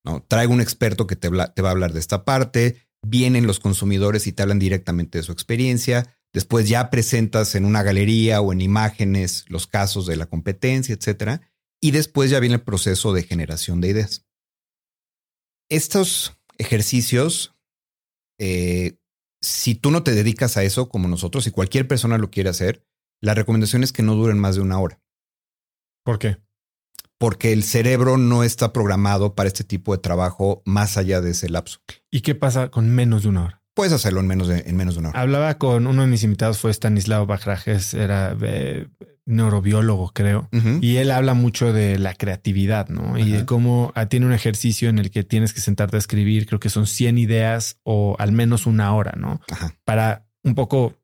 ¿No? Traigo un experto que te, va a hablar de esta parte, vienen los consumidores y te hablan directamente de su experiencia, después ya presentas en una galería o en imágenes los casos de la competencia, etcétera, y después ya viene el proceso de generación de ideas. Estos ejercicios, eh, si tú no te dedicas a eso como nosotros, si cualquier persona lo quiere hacer, la recomendación es que no duren más de una hora. ¿Por qué? Porque el cerebro no está programado para este tipo de trabajo más allá de ese lapso. ¿Y qué pasa con menos de una hora? Puedes hacerlo en menos de, en menos de una hora. Hablaba con uno de mis invitados, fue Stanislao Bajrajes, era eh, neurobiólogo, creo, y él habla mucho de la creatividad, ¿no? Y de cómo ah, tiene un ejercicio en el que tienes que sentarte a escribir, creo que son 100 ideas o al menos una hora, ¿no? Para un poco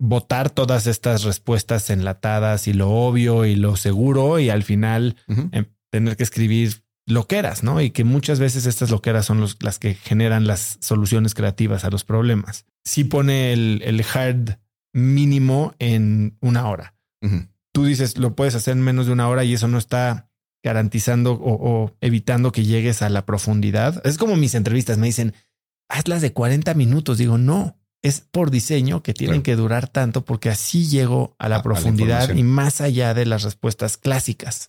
votar todas estas respuestas enlatadas y lo obvio y lo seguro y al final em, tener que escribir loqueras, ¿no? Y que muchas veces estas loqueras son las que generan las soluciones creativas a los problemas. Sí pone el, hard mínimo en una hora. Tú dices, lo puedes hacer en menos de una hora y eso no está garantizando o, evitando que llegues a la profundidad. Es como mis entrevistas me dicen, hazlas de 40 minutos. Digo, no, es por diseño que tienen que durar tanto porque así llego a la profundidad y más allá de las respuestas clásicas.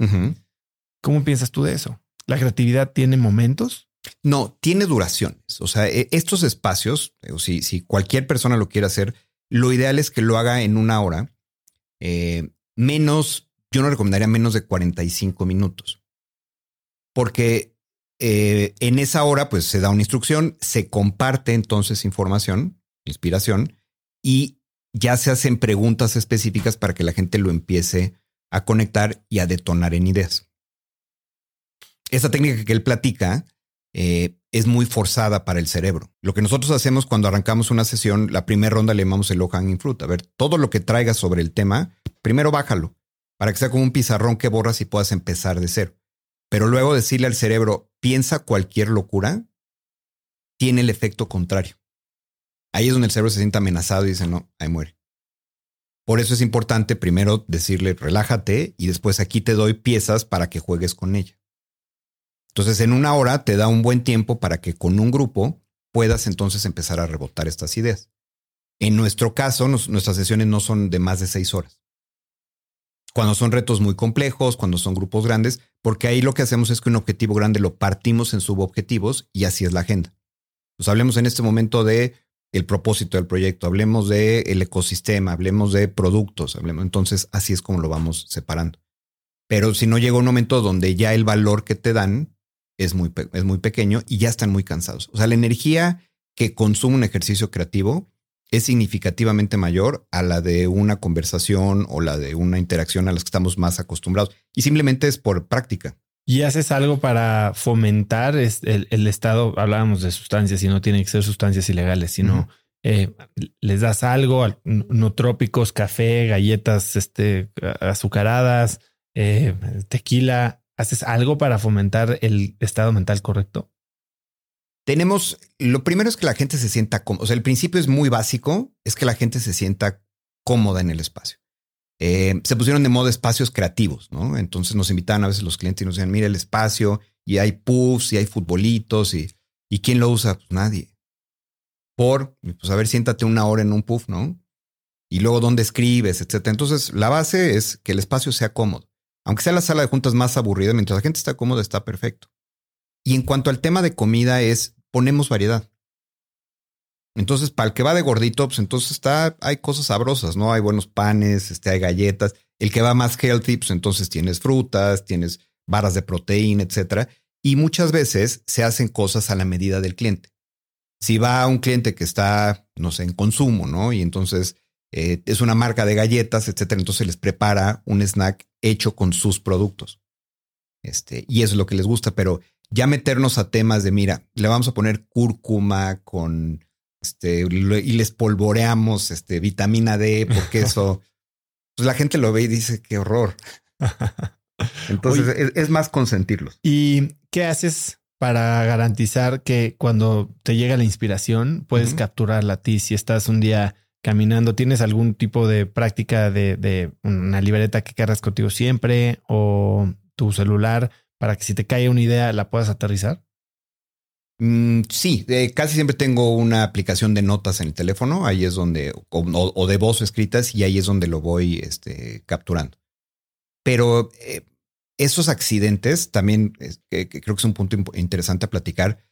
¿Cómo piensas tú de eso? ¿La creatividad tiene momentos? No, tiene duraciones. O sea, e, estos espacios, si, si cualquier persona lo quiere hacer, lo ideal es que lo haga en una hora. Eh, menos, yo no recomendaría menos de 45 minutos. Porque eh, en esa hora, pues se da una instrucción, se comparte entonces información, inspiración, y ya se hacen preguntas específicas para que la gente lo empiece a conectar y a detonar en ideas. Esa técnica que él platica eh, es muy forzada para el cerebro. Lo que nosotros hacemos cuando arrancamos una sesión, la primera ronda le llamamos el low hanging fruit. A ver, todo lo que traigas sobre el tema, primero bájalo para que sea como un pizarrón que borras y puedas empezar de cero. Pero luego decirle al cerebro, piensa cualquier locura, tiene el efecto contrario. Ahí es donde el cerebro se siente amenazado y dice, no, ahí muere. Por eso es importante primero decirle, relájate y después aquí te doy piezas para que juegues con ella. Entonces, en una hora te da un buen tiempo para que con un grupo puedas entonces empezar a rebotar estas ideas. En nuestro caso, nuestras sesiones no son de más de seis horas. Cuando son retos muy complejos, cuando son grupos grandes, porque ahí lo que hacemos es que un objetivo grande lo partimos en subobjetivos y así es la agenda. Pues hablemos en este momento de el propósito del proyecto, hablemos de el ecosistema, hablemos de productos, hablemos. Entonces, así es como lo vamos separando. Pero si no llega un momento donde ya el valor que te dan es muy, es muy pequeño y ya están muy cansados. O sea, la energía que consume un ejercicio creativo es significativamente mayor a la de una conversación o la de una interacción a las que estamos más acostumbrados. Y simplemente es por práctica. ¿Y haces algo para fomentar el, estado? Hablábamos de sustancias y no tienen que ser sustancias ilegales, sino eh, les das algo, no trópicos, café, galletas este, azucaradas, eh, tequila, ¿Haces algo para fomentar el estado mental correcto? Tenemos, lo primero es que la gente se sienta cómoda. O sea, el principio es muy básico, es que la gente se sienta cómoda en el espacio. Eh, se pusieron de moda espacios creativos, ¿no? Entonces nos invitaban a veces los clientes y nos decían, mira el espacio y hay puffs y hay futbolitos y, ¿y quién lo usa? Pues nadie. Por, pues a ver, siéntate una hora en un puff, ¿no? Y luego dónde escribes, etcétera. Entonces la base es que el espacio sea cómodo. Aunque sea la sala de juntas más aburrida, mientras la gente está cómoda, está perfecto. Y en cuanto al tema de comida es, ponemos variedad. Entonces, para el que va de gordito, pues entonces está, hay cosas sabrosas, ¿no? Hay buenos panes, este, hay galletas. El que va más healthy, pues entonces tienes frutas, tienes varas de proteína, etcétera. Y muchas veces se hacen cosas a la medida del cliente. Si va a un cliente que está, no sé, en consumo, ¿no? Y entonces eh, es una marca de galletas, etcétera. Entonces les prepara un snack hecho con sus productos. Este, y eso es lo que les gusta, pero ya meternos a temas de, mira, le vamos a poner cúrcuma con, este, y les polvoreamos, este, vitamina D, porque eso, pues la gente lo ve y dice, qué horror. Entonces es, es, más consentirlos. ¿Y qué haces para garantizar que cuando te llega la inspiración puedes uh -huh. capturarla a ti? Si estás un día caminando, ¿tienes algún tipo de práctica de, de una libreta que cargas contigo siempre o tu celular para que si te cae una idea la puedas aterrizar? Mm, sí, eh, casi siempre tengo una aplicación de notas en el teléfono. Ahí es donde, o, o de voz escritas, y ahí es donde lo voy este, capturando. Pero eh, esos accidentes también eh, creo que es un punto interesante a platicar.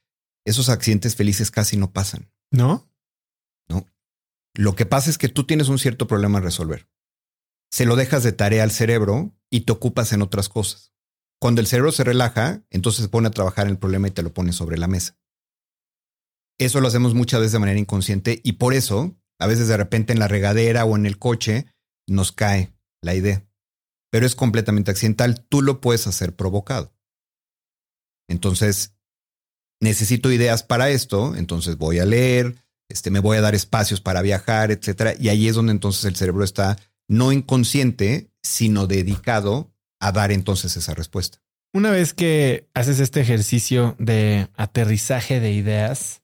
Esos accidentes felices casi no pasan. No, no. Lo que pasa es que tú tienes un cierto problema a resolver. Se lo dejas de tarea al cerebro y te ocupas en otras cosas. Cuando el cerebro se relaja, entonces se pone a trabajar en el problema y te lo pone sobre la mesa. Eso lo hacemos muchas veces de manera inconsciente y por eso, a veces de repente en la regadera o en el coche, nos cae la idea. Pero es completamente accidental. Tú lo puedes hacer provocado. Entonces, necesito ideas para esto, entonces voy a leer, este, me voy a dar espacios para viajar, etcétera. Y ahí es donde entonces el cerebro está no inconsciente, sino dedicado a dar entonces esa respuesta. Una vez que haces este ejercicio de aterrizaje de ideas,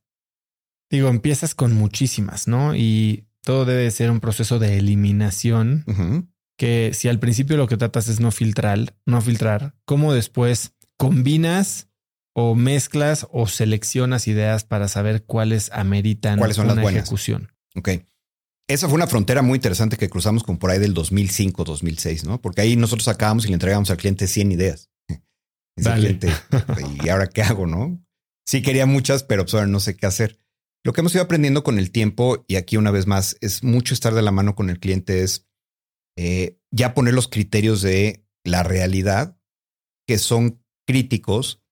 digo, empiezas con muchísimas, ¿no? Y todo debe ser un proceso de eliminación uh -huh. que si al principio lo que tratas es no filtrar, no filtrar, ¿cómo después combinas o mezclas o seleccionas ideas para saber cuáles ameritan ¿Cuáles son una las buenas? ejecución? Ok. Esa fue una frontera muy interesante que cruzamos con por ahí del 2005, 2006, ¿no? Porque ahí nosotros sacábamos y le entregábamos al cliente 100 ideas. Cliente, ¿y ahora qué hago, no? Sí quería muchas, pero pues ahora no sé qué hacer. Lo que hemos ido aprendiendo con el tiempo, y aquí una vez más, es mucho estar de la mano con el cliente, es eh, ya poner los criterios de la realidad que son críticos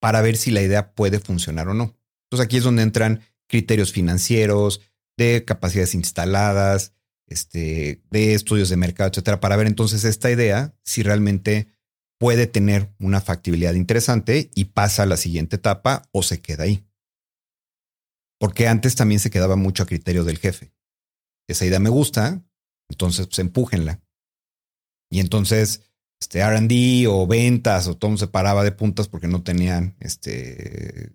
para ver si la idea puede funcionar o no. Entonces aquí es donde entran criterios financieros, de capacidades instaladas, este, de estudios de mercado, etcétera, para ver entonces esta idea si realmente puede tener una factibilidad interesante y pasa a la siguiente etapa o se queda ahí. Porque antes también se quedaba mucho a criterio del jefe. Esa idea me gusta, entonces pues empújenla. Y entonces este R&D o ventas o todo se paraba de puntas porque no tenían este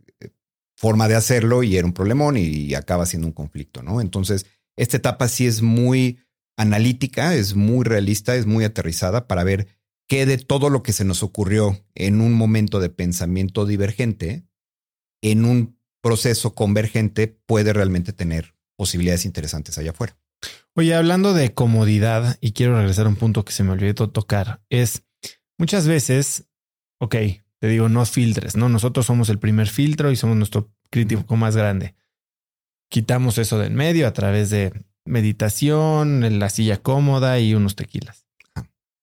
forma de hacerlo y era un problemón y acaba siendo un conflicto, ¿no? Entonces, esta etapa sí es muy analítica, es muy realista, es muy aterrizada para ver qué de todo lo que se nos ocurrió en un momento de pensamiento divergente, en un proceso convergente puede realmente tener posibilidades interesantes allá afuera. Oye, hablando de comodidad, y quiero regresar a un punto que se me olvidó tocar, es muchas veces, ok, te digo, no filtres, ¿no? Nosotros somos el primer filtro y somos nuestro crítico más grande. Quitamos eso de en medio a través de meditación, la silla cómoda y unos tequilas.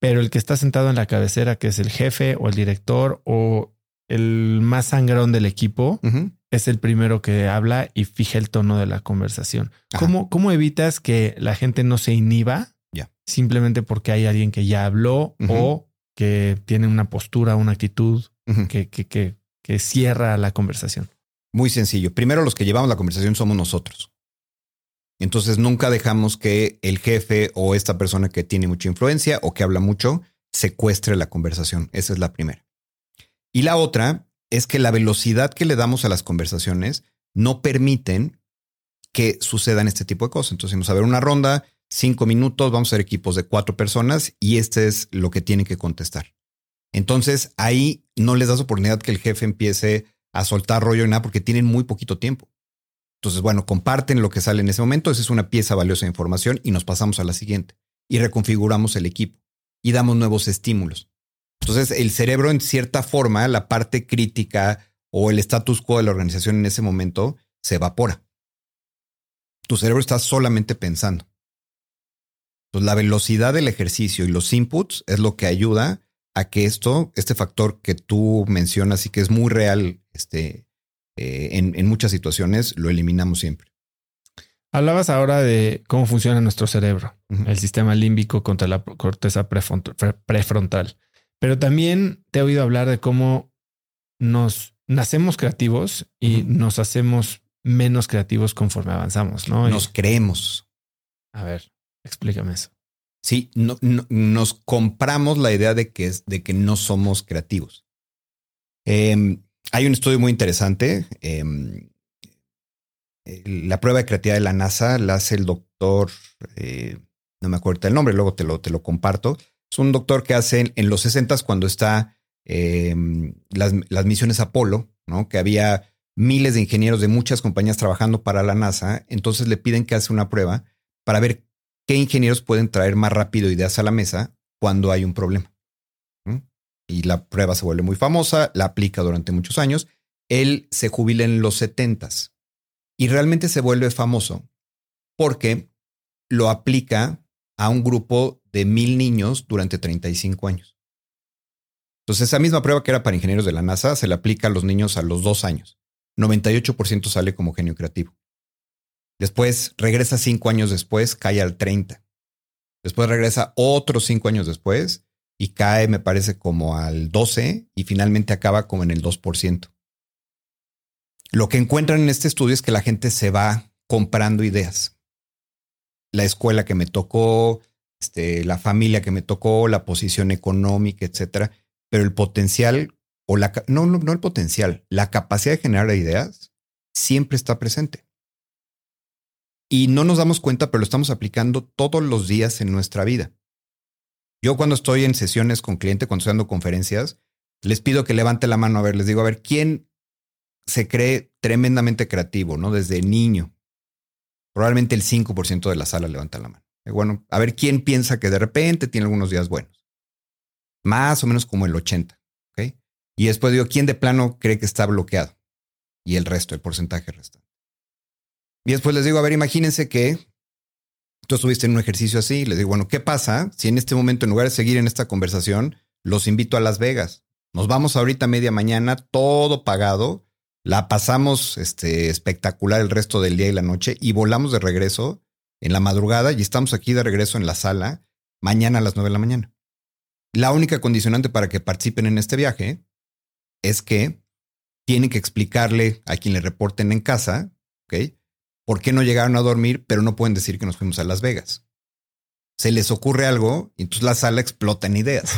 Pero el que está sentado en la cabecera, que es el jefe o el director o el más sangrón del equipo, uh -huh. es el primero que habla y fija el tono de la conversación. ¿Cómo, ¿Cómo, evitas que la gente no se inhiba yeah. simplemente porque hay alguien que ya habló uh -huh. o que tiene una postura, una actitud uh -huh. que, que, que, que cierra la conversación? Muy sencillo. Primero, los que llevamos la conversación somos nosotros. Entonces, nunca dejamos que el jefe o esta persona que tiene mucha influencia o que habla mucho secuestre la conversación. Esa es la primera. Y la otra es que la velocidad que le damos a las conversaciones no permiten que sucedan este tipo de cosas. Entonces, vamos a ver una ronda, cinco minutos, vamos a ser equipos de cuatro personas y este es lo que tienen que contestar. Entonces, ahí no les das oportunidad que el jefe empiece a soltar rollo y nada porque tienen muy poquito tiempo. Entonces, bueno, comparten lo que sale en ese momento. Esa es una pieza valiosa de información y nos pasamos a la siguiente y reconfiguramos el equipo y damos nuevos estímulos. Entonces, el cerebro, en cierta forma, la parte crítica o el status quo de la organización en ese momento se evapora. Tu cerebro está solamente pensando. Entonces, la velocidad del ejercicio y los inputs es lo que ayuda a que esto, este factor que tú mencionas y que es muy real este, eh, en, en, muchas situaciones, lo eliminamos siempre. Hablabas ahora de cómo funciona nuestro cerebro, uh -huh. el sistema límbico contra la corteza prefrontal. Pero también te he oído hablar de cómo nos nacemos creativos y uh -huh. nos hacemos menos creativos conforme avanzamos, ¿no? Nos y, creemos. A ver, explícame eso. Sí, no, nos compramos la idea de que, de que no somos creativos. Em, hay un estudio muy interesante. Em, la prueba de creatividad de la NASA la hace el doctor, eh, no me acuerdo el nombre, luego te lo, te lo comparto. Es un doctor que hace en, los 60 cuando está em, las, las, misiones Apolo, ¿no? Que había miles de ingenieros de muchas compañías trabajando para la NASA. Entonces le piden que hace una prueba para ver qué ingenieros pueden traer más rápido ideas a la mesa cuando hay un problema. Y la prueba se vuelve muy famosa, la aplica durante muchos años. Él se jubila en los 70 y realmente se vuelve famoso porque lo aplica a un grupo de mil niños durante 35 años. Entonces, esa misma prueba que era para ingenieros de la NASA se le aplica a los niños a los dos años. 98% sale como genio creativo. Después regresa cinco años después, cae al 30. Después regresa otros cinco años después y cae, me parece, como al 12 y finalmente acaba como en el 2%. Lo que encuentran en este estudio es que la gente se va comprando ideas. La escuela que me tocó, este, la familia que me tocó, la posición económica, etcétera. Pero el potencial o la no, no, el potencial, la capacidad de generar ideas siempre está presente. Y no nos damos cuenta, pero lo estamos aplicando todos los días en nuestra vida. Yo cuando estoy en sesiones con cliente, cuando estoy dando conferencias, les pido que levante la mano a ver, les digo, a ver, ¿quién se cree tremendamente creativo, ¿no? Desde niño. Probablemente el 5% de la sala levanta la mano. Y bueno, a ver quién piensa que de repente tiene algunos días buenos. Más o menos como el 80. ¿ok? Y después digo, ¿quién de plano cree que está bloqueado? Y el resto, el porcentaje restante. Y después les digo, a ver, imagínense que tú estuviste en un ejercicio así. Les digo, bueno, ¿qué pasa si en este momento, en lugar de seguir en esta conversación, los invito a Las Vegas? Nos vamos ahorita media mañana, todo pagado. La pasamos este, espectacular el resto del día y la noche y volamos de regreso en la madrugada y estamos aquí de regreso en la sala mañana a las nueve de la mañana. La única condicionante para que participen en este viaje es que tienen que explicarle a quien le reporten en casa, ¿ok? ¿Por qué no llegaron a dormir, pero no pueden decir que nos fuimos a Las Vegas? Se les ocurre algo y entonces la sala explota en ideas.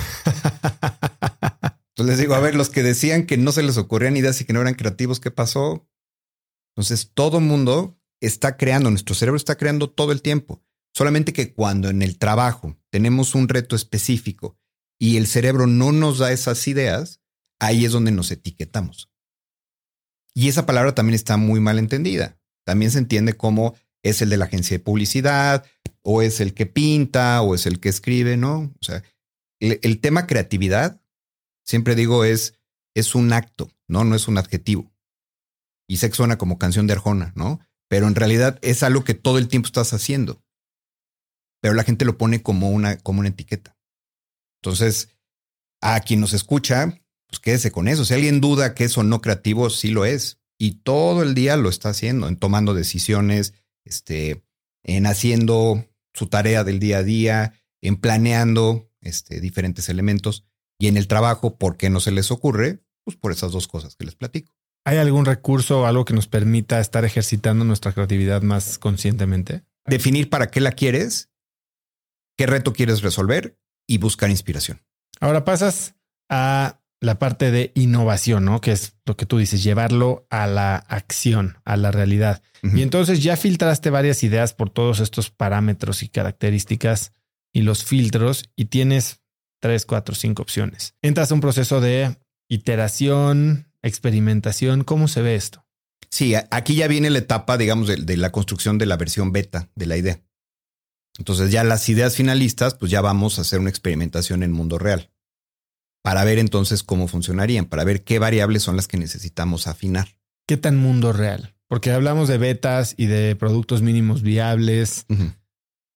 Entonces les digo, a ver, los que decían que no se les ocurrían ideas y que no eran creativos, ¿qué pasó? Entonces todo mundo está creando, nuestro cerebro está creando todo el tiempo. Solamente que cuando en el trabajo tenemos un reto específico y el cerebro no nos da esas ideas, ahí es donde nos etiquetamos. Y esa palabra también está muy mal entendida. También se entiende como es el de la agencia de publicidad, o es el que pinta, o es el que escribe, ¿no? O sea, el, tema creatividad, siempre digo, es, es un acto, ¿no? No es un adjetivo. Y que suena como canción de Arjona, ¿no? Pero en realidad es algo que todo el tiempo estás haciendo. Pero la gente lo pone como una, como una etiqueta. Entonces, a quien nos escucha, pues quédese con eso. Si alguien duda que eso no creativo, sí lo es y todo el día lo está haciendo, en tomando decisiones, este, en haciendo su tarea del día a día, en planeando este, diferentes elementos y en el trabajo, ¿por qué no se les ocurre? Pues por esas dos cosas que les platico. ¿Hay algún recurso o algo que nos permita estar ejercitando nuestra creatividad más conscientemente? Definir para qué la quieres, qué reto quieres resolver y buscar inspiración. Ahora pasas a la parte de innovación, ¿no? Que es lo que tú dices, llevarlo a la acción, a la realidad. Y entonces ya filtraste varias ideas por todos estos parámetros y características y los filtros y tienes tres, cuatro, cinco opciones. Entras a un proceso de iteración, experimentación. ¿Cómo se ve esto? Sí, aquí ya viene la etapa, digamos, de, de la construcción de la versión beta de la idea. Entonces ya las ideas finalistas, pues ya vamos a hacer una experimentación en mundo real para ver entonces cómo funcionarían, para ver qué variables son las que necesitamos afinar. ¿Qué tan mundo real? Porque hablamos de betas y de productos mínimos viables.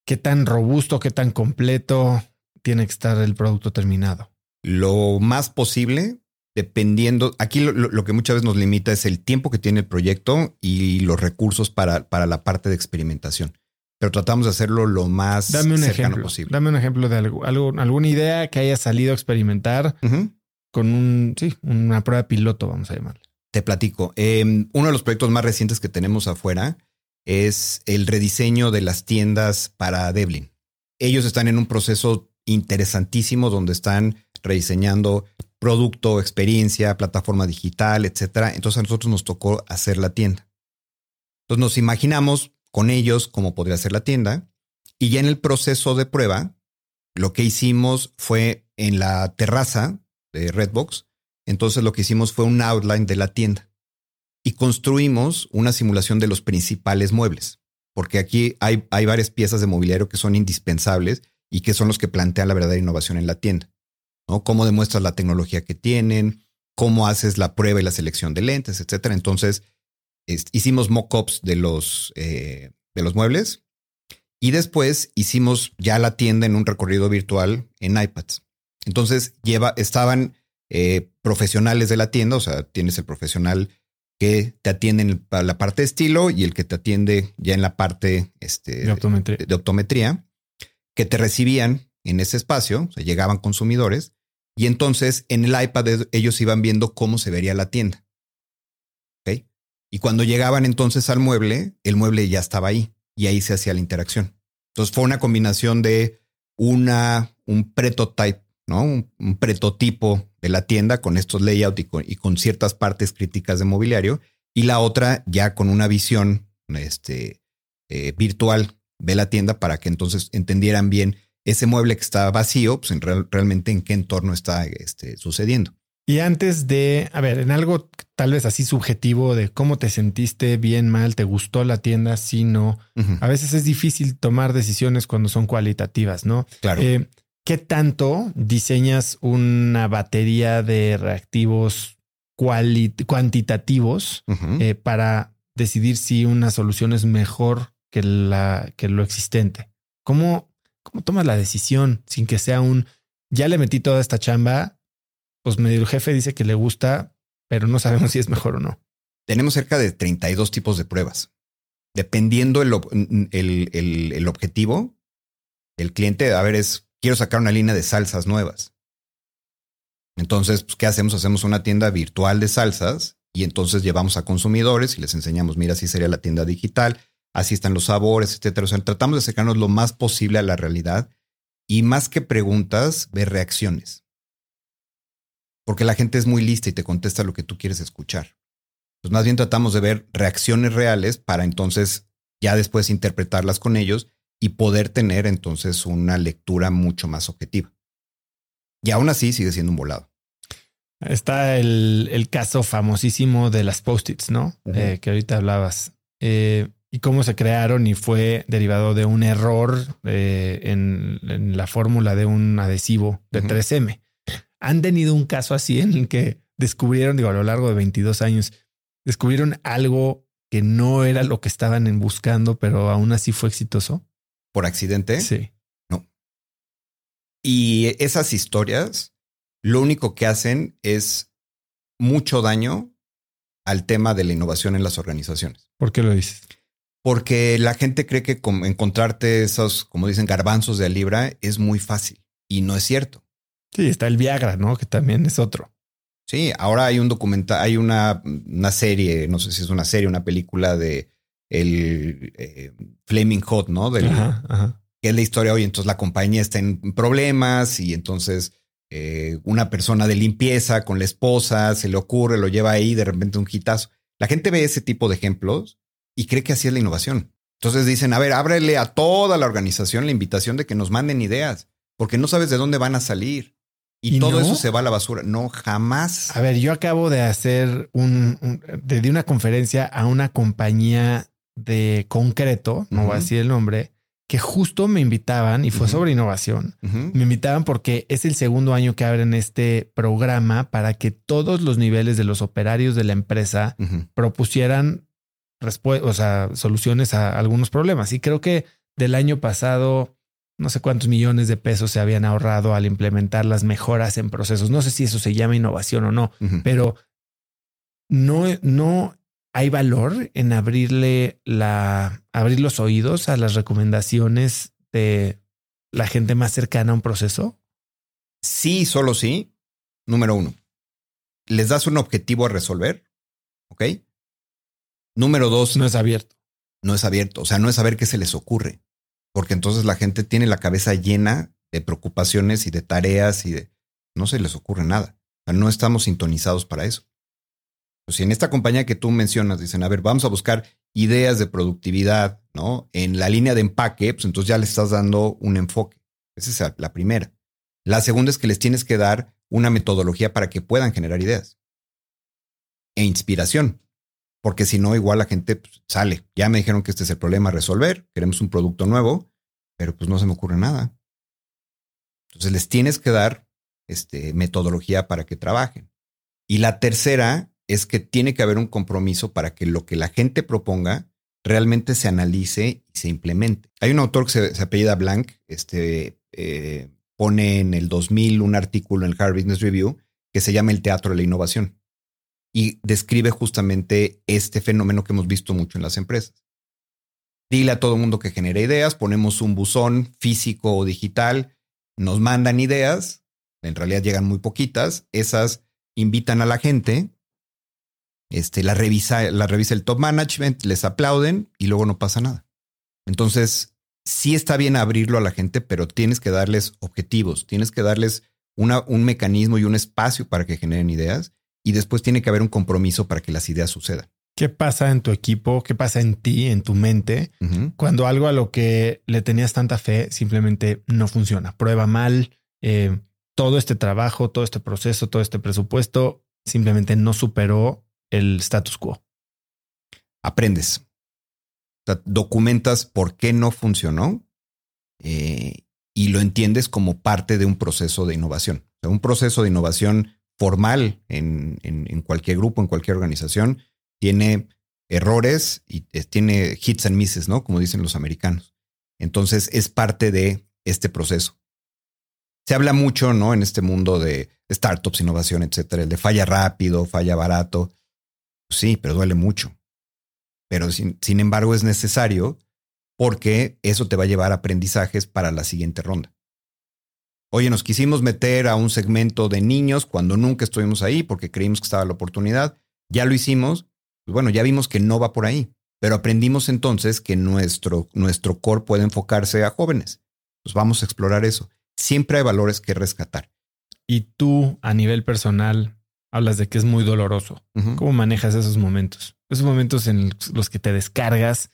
¿Qué tan robusto, qué tan completo tiene que estar el producto terminado? Lo más posible, dependiendo, aquí lo, que muchas veces nos limita es el tiempo que tiene el proyecto y los recursos para, para la parte de experimentación pero tratamos de hacerlo lo más Dame un cercano ejemplo. posible. Dame un ejemplo de algo, alguna idea que haya salido a experimentar con un, sí, una prueba piloto, vamos a llamarle. Te platico. Em, uno de los proyectos más recientes que tenemos afuera es el rediseño de las tiendas para Devlin. ellos están en un proceso interesantísimo donde están rediseñando producto, experiencia, plataforma digital, etcétera. Entonces a nosotros nos tocó hacer la tienda. Entonces nos imaginamos con ellos cómo podría ser la tienda y ya en el proceso de prueba, lo que hicimos fue en la terraza de Redbox. Entonces lo que hicimos fue un outline de la tienda y construimos una simulación de los principales muebles, porque aquí hay, hay varias piezas de mobiliario que son indispensables y que son los que plantean la verdadera innovación en la tienda. ¿No? Cómo demuestras la tecnología que tienen, cómo haces la prueba y la selección de lentes, etcétera. Entonces, hicimos mock-ups de, los, eh, de los muebles y después hicimos ya la tienda en un recorrido virtual en iPads. Entonces, lleva, estaban eh, profesionales de la tienda, o sea, tienes el profesional que te atiende en la parte de estilo y el que te atiende ya en la parte este, de, optometría. de optometría, que te recibían en ese espacio, o sea, llegaban consumidores y entonces en el iPad ellos iban viendo cómo se vería la tienda. Y cuando llegaban entonces al mueble, el mueble ya estaba ahí y ahí se hacía la interacción. Entonces fue una combinación de una, un prototype, ¿no? Un, prototipo de la tienda con estos layouts y con, y con, ciertas partes críticas de mobiliario y la otra ya con una visión este, eh, virtual de la tienda para que entonces entendieran bien ese mueble que está vacío, pues en real, realmente en qué entorno está este, sucediendo. Y antes de, a ver, en algo tal vez así subjetivo de cómo te sentiste bien, mal, te gustó la tienda, sí, no. Uh -huh. A veces es difícil tomar decisiones cuando son cualitativas, ¿no? Claro. Eh, ¿Qué tanto diseñas una batería de reactivos cuantitativos uh -huh. eh, para decidir si una solución es mejor que, la, que lo existente? ¿Cómo, ¿Cómo tomas la decisión sin que sea un ya le metí toda esta chamba? Pues medio el jefe dice que le gusta, pero no sabemos si es mejor o no. Tenemos cerca de 32 tipos de pruebas. Dependiendo el, el, el, objetivo, el cliente, a ver, es quiero sacar una línea de salsas nuevas. Entonces, pues, ¿qué hacemos? Hacemos una tienda virtual de salsas y entonces llevamos a consumidores y les enseñamos, mira, así sería la tienda digital, así están los sabores, etcétera. O sea, tratamos de acercarnos lo más posible a la realidad y más que preguntas, ver reacciones. Porque la gente es muy lista y te contesta lo que tú quieres escuchar. Pues más bien tratamos de ver reacciones reales para entonces ya después interpretarlas con ellos y poder tener entonces una lectura mucho más objetiva. Y aún así sigue siendo un volado. Está el, el caso famosísimo de las post-its, ¿no? Uh -huh. eh, que ahorita hablabas. Eh, y cómo se crearon y fue derivado de un error eh, en, en, la fórmula de un adhesivo de uh -huh. 3M. Han tenido un caso así en el que descubrieron, digo, a lo largo de 22 años, descubrieron algo que no era lo que estaban buscando, pero aún así fue exitoso por accidente? Sí. No. Y esas historias lo único que hacen es mucho daño al tema de la innovación en las organizaciones. ¿Por qué lo dices? Porque la gente cree que encontrarte esos, como dicen, garbanzos de libra es muy fácil y no es cierto. Sí, está el Viagra, ¿no? Que también es otro. Sí, ahora hay un documental, hay una, una serie, no sé si es una serie, una película de el eh, Flaming Hot, ¿no? Del, ajá, ajá. Que es la historia hoy. Entonces la compañía está en problemas y entonces eh, una persona de limpieza con la esposa se le ocurre, lo lleva ahí, de repente un hitazo. La gente ve ese tipo de ejemplos y cree que así es la innovación. Entonces dicen, a ver, ábrele a toda la organización la invitación de que nos manden ideas, porque no sabes de dónde van a salir. Y, ¿Y todo no? eso se va a la basura. No, jamás. A ver, yo acabo de hacer un, un de, de una conferencia a una compañía de concreto, no uh -huh. voy a decir el nombre, que justo me invitaban y fue uh -huh. sobre innovación. Uh -huh. Me invitaban porque es el segundo año que abren este programa para que todos los niveles de los operarios de la empresa propusieran o sea, soluciones a algunos problemas. Y creo que del año pasado, no sé cuántos millones de pesos se habían ahorrado al implementar las mejoras en procesos. No sé si eso se llama innovación o no, pero no, no hay valor en abrirle la, abrir los oídos a las recomendaciones de la gente más cercana a un proceso? Sí, solo sí. Número uno, les das un objetivo a resolver. Ok. Número dos, no es abierto. No es abierto. O sea, no es saber qué se les ocurre. porque entonces la gente tiene la cabeza llena de preocupaciones y de tareas y de no se les ocurre nada. no estamos sintonizados para eso. Pues si en esta compañía que tú mencionas dicen, a ver, vamos a buscar ideas de productividad, ¿no? En la línea de empaque, pues entonces ya le estás dando un enfoque. Esa es la primera. La segunda es que les tienes que dar una metodología para que puedan generar ideas e inspiración. Porque si no, igual la gente pues, sale. Ya me dijeron que este es el problema a resolver. Queremos un producto nuevo, pero pues no se me ocurre nada. Entonces les tienes que dar este, metodología para que trabajen. Y la tercera es que tiene que haber un compromiso para que lo que la gente proponga realmente se analice y se implemente. Hay un autor que se, apellida Blank, este, eh, pone en el 2000 un artículo en el Harvard Business Review que se llama El Teatro de la Innovación y describe justamente este fenómeno que hemos visto mucho en las empresas. Dile a todo mundo que genere ideas, ponemos un buzón físico o digital, nos mandan ideas, en realidad llegan muy poquitas, esas invitan a la gente, este, la, revisa, la revisa el top management, les aplauden y luego no pasa nada. Entonces, sí está bien abrirlo a la gente, pero tienes que darles objetivos, tienes que darles un mecanismo y un espacio para que generen ideas y después tiene que haber un compromiso para que las ideas sucedan. ¿Qué pasa en tu equipo? ¿Qué pasa en ti, en tu mente, cuando algo a lo que le tenías tanta fe simplemente no funciona? Prueba mal, eh, todo este trabajo, todo este proceso, todo este presupuesto simplemente no superó el status quo. Aprendes. documentas por qué no funcionó eh, y lo entiendes como parte de un proceso de innovación. un proceso de innovación formal en, en, cualquier grupo, en cualquier organización, tiene errores y tiene hits and misses, ¿no? Como dicen los americanos. Entonces es parte de este proceso. Se habla mucho, ¿no? En este mundo de startups, innovación, etcétera, el de falla rápido, falla barato. Sí, pero duele mucho. Pero sin, sin embargo es necesario porque eso te va a llevar a aprendizajes para la siguiente ronda. Oye, nos quisimos meter a un segmento de niños cuando nunca estuvimos ahí porque creímos que estaba la oportunidad. Ya lo hicimos. Pues bueno, ya vimos que no va por ahí. Pero aprendimos entonces que nuestro, nuestro core puede enfocarse a jóvenes. Pues vamos a explorar eso. Siempre hay valores que rescatar. Y tú, a nivel personal, hablas de que es muy doloroso. ¿Cómo manejas esos momentos? Esos momentos en los que te descargas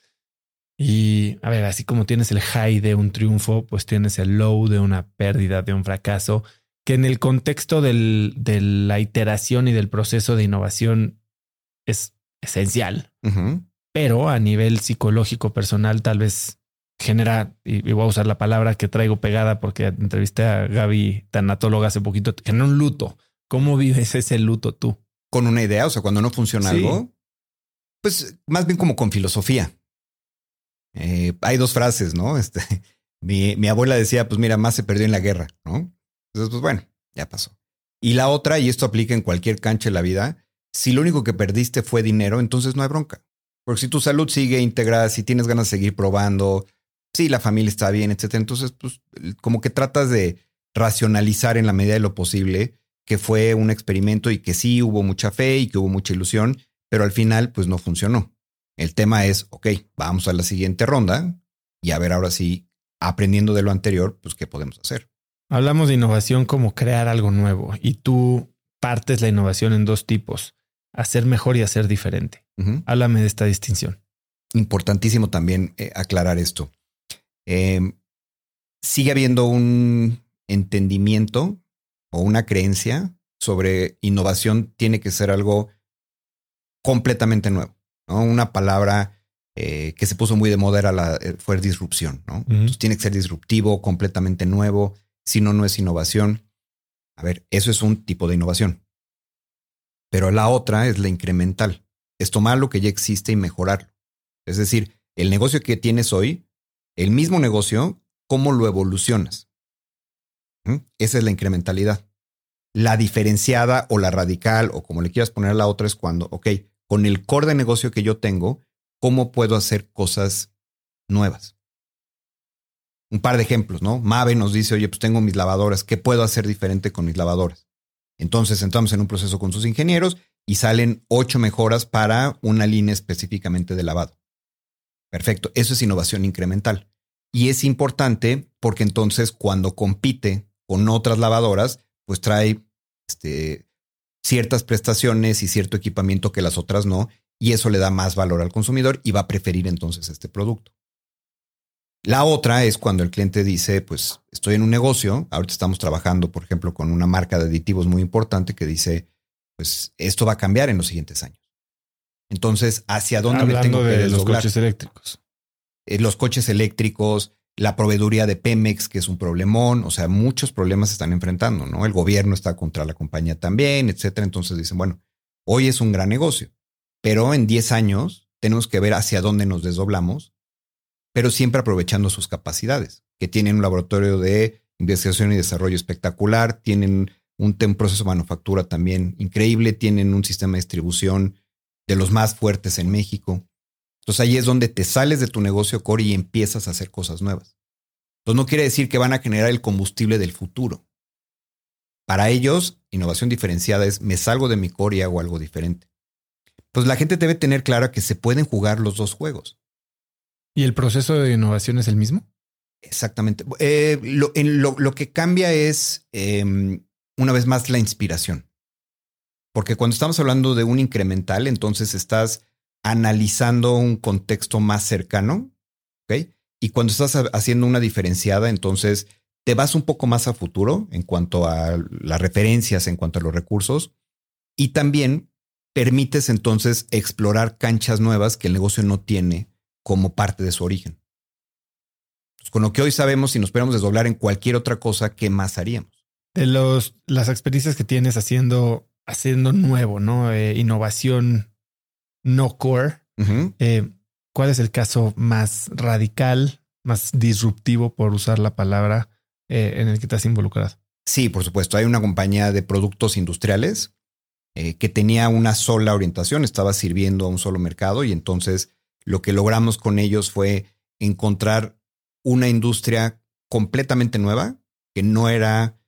y a ver, así como tienes el high de un triunfo, pues tienes el low de una pérdida, de un fracaso, que en el contexto del, de la iteración y del proceso de innovación es esencial. Pero a nivel psicológico, personal, tal vez genera, y, voy a usar la palabra que traigo pegada porque entrevisté a Gaby, tanatóloga, hace poquito, genera un luto. ¿Cómo vives ese luto tú? Con una idea, o sea, cuando no funciona algo, pues más bien como con filosofía. Eh, hay dos frases, ¿no? Este, mi, abuela decía, pues mira, más se perdió en la guerra, ¿no? Entonces, pues bueno, ya pasó. Y la otra, y esto aplica en cualquier cancha de la vida, si lo único que perdiste fue dinero, entonces no hay bronca. Porque si tu salud sigue integrada, si tienes ganas de seguir probando, si la familia está bien, etcétera, entonces, pues como que tratas de racionalizar en la medida de lo posible que fue un experimento y que sí hubo mucha fe y que hubo mucha ilusión, pero al final, pues no funcionó. El tema es, ok, vamos a la siguiente ronda y a ver ahora sí, aprendiendo de lo anterior, pues qué podemos hacer. Hablamos de innovación como crear algo nuevo y tú partes la innovación en dos tipos, hacer mejor y hacer diferente. Háblame de esta distinción. Importantísimo también eh, aclarar esto. Em, sigue habiendo un entendimiento o una creencia sobre innovación tiene que ser algo completamente nuevo. Una palabra eh, que se puso muy de moda era la, eh, fue disrupción, ¿no? tiene que ser disruptivo, completamente nuevo, si no, no es innovación. A ver, eso es un tipo de innovación. Pero la otra es la incremental. Es tomar lo que ya existe y mejorarlo. Es decir, el negocio que tienes hoy, el mismo negocio, ¿cómo lo evolucionas? ¿Mm? Esa es la incrementalidad. La diferenciada o la radical o como le quieras poner a la otra es cuando, ok, con el core de negocio que yo tengo, cómo puedo hacer cosas nuevas. Un par de ejemplos, ¿no? Mave nos dice, oye, pues tengo mis lavadoras, ¿qué puedo hacer diferente con mis lavadoras? Entonces entramos en un proceso con sus ingenieros y salen ocho mejoras para una línea específicamente de lavado. Perfecto, eso es innovación incremental. Y es importante porque entonces cuando compite con otras lavadoras, pues trae este, ciertas prestaciones y cierto equipamiento que las otras no, y eso le da más valor al consumidor y va a preferir entonces este producto. La otra es cuando el cliente dice, pues estoy en un negocio, ahorita estamos trabajando, por ejemplo, con una marca de aditivos muy importante que dice, pues esto va a cambiar en los siguientes años. Entonces, ¿hacia dónde Hablando me tengo que de los coches eléctricos. Eh, los coches eléctricos, la proveeduría de Pemex, que es un problemón, o sea, muchos problemas se están enfrentando, ¿no? El gobierno está contra la compañía también, etcétera. Entonces dicen, bueno, hoy es un gran negocio, pero en 10 años tenemos que ver hacia dónde nos desdoblamos, pero siempre aprovechando sus capacidades, que tienen un laboratorio de investigación y desarrollo espectacular, tienen un, un proceso de manufactura también increíble, tienen un sistema de distribución de los más fuertes en México. Entonces ahí es donde te sales de tu negocio core y empiezas a hacer cosas nuevas. Entonces no quiere decir que van a generar el combustible del futuro. Para ellos, innovación diferenciada es me salgo de mi core y hago algo diferente. Pues la gente debe tener clara que se pueden jugar los dos juegos. ¿Y el proceso de innovación es el mismo? Exactamente. Eh, lo, en lo, lo, que cambia es, eh, una vez más, la inspiración. Porque cuando estamos hablando de un incremental, entonces estás analizando un contexto más cercano, ¿ok? Y cuando estás haciendo una diferenciada, entonces te vas un poco más a futuro en cuanto a las referencias, en cuanto a los recursos, y también permites entonces explorar canchas nuevas que el negocio no tiene como parte de su origen. Pues con lo que hoy sabemos, si nos esperamos desdoblar en cualquier otra cosa, ¿qué más haríamos? De los, las experiencias que tienes haciendo, haciendo nuevo, ¿no? Eh, innovación no core. Uh -huh. eh, ¿Cuál es el caso más radical, más disruptivo, por usar la palabra, eh, en el que te has involucrado? Sí, por supuesto. Hay una compañía de productos industriales eh, que tenía una sola orientación, estaba sirviendo a un solo mercado y entonces lo que logramos con ellos fue encontrar una industria completamente nueva, que no era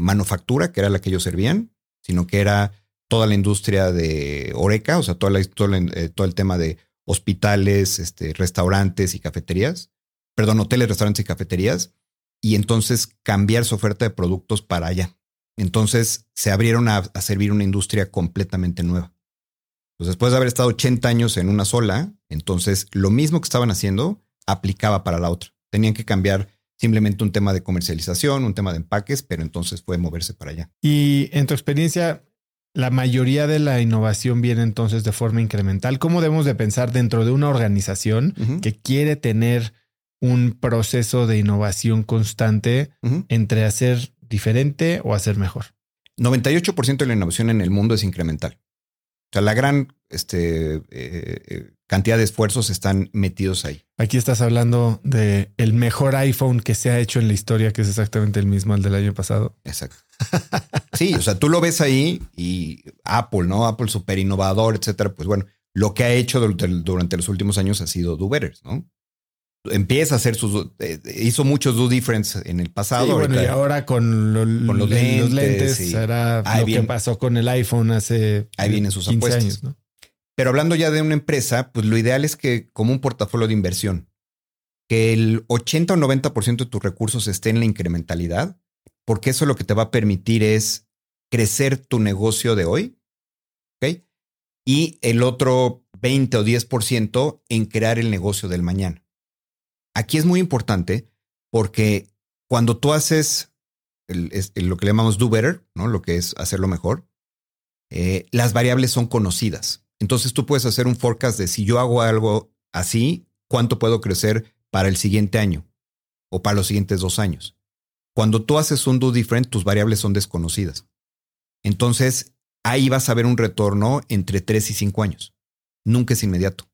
manufactura, que era la que ellos servían, sino que era toda la industria de Oreca, o sea, toda la, todo, eh, todo el tema de hospitales, este, restaurantes y cafeterías, perdón, hoteles, restaurantes y cafeterías, y entonces cambiar su oferta de productos para allá. Entonces se abrieron a, a servir una industria completamente nueva. Pues después de haber estado 80 años en una sola, entonces lo mismo que estaban haciendo aplicaba para la otra. Tenían que cambiar simplemente un tema de comercialización, un tema de empaques, pero entonces fue moverse para allá. Y en tu experiencia, la mayoría de la innovación viene entonces de forma incremental. ¿Cómo debemos de pensar dentro de una organización uh -huh. que quiere tener un proceso de innovación constante uh -huh. entre hacer diferente o hacer mejor? 98% de la innovación en el mundo es incremental. O sea, la gran este, eh, cantidad de esfuerzos están metidos ahí. Aquí estás hablando de el mejor iPhone que se ha hecho en la historia, que es exactamente el mismo al del año pasado. Exacto. Sí, o sea, tú lo ves ahí y Apple, ¿no? Apple súper innovador, etcétera. Pues bueno, lo que ha hecho durante, los últimos años ha sido do better, ¿no? Empieza a hacer sus. Eh, hizo muchos do difference en el pasado. Sí, bueno, y ahora con, lo, con los lentes, los lentes será lo que pasó con el iPhone hace ahí vienen sus 15 apuestas. años, ¿no? Pero hablando ya de una empresa, pues lo ideal es que, como un portafolio de inversión, que el 80 o 90% de tus recursos esté en la incrementalidad, porque eso lo que te va a permitir es crecer tu negocio de hoy, ¿ok? Y el otro 20 o 10% en crear el negocio del mañana. Aquí es muy importante porque cuando tú haces lo que le llamamos do better, ¿no? Lo que es hacerlo mejor, eh, las variables son conocidas. Entonces tú puedes hacer un forecast de si yo hago algo así, cuánto puedo crecer para el siguiente año o para los siguientes dos años. Cuando tú haces un do different, tus variables son desconocidas. Entonces ahí vas a ver un retorno entre tres y cinco años. Nunca es inmediato.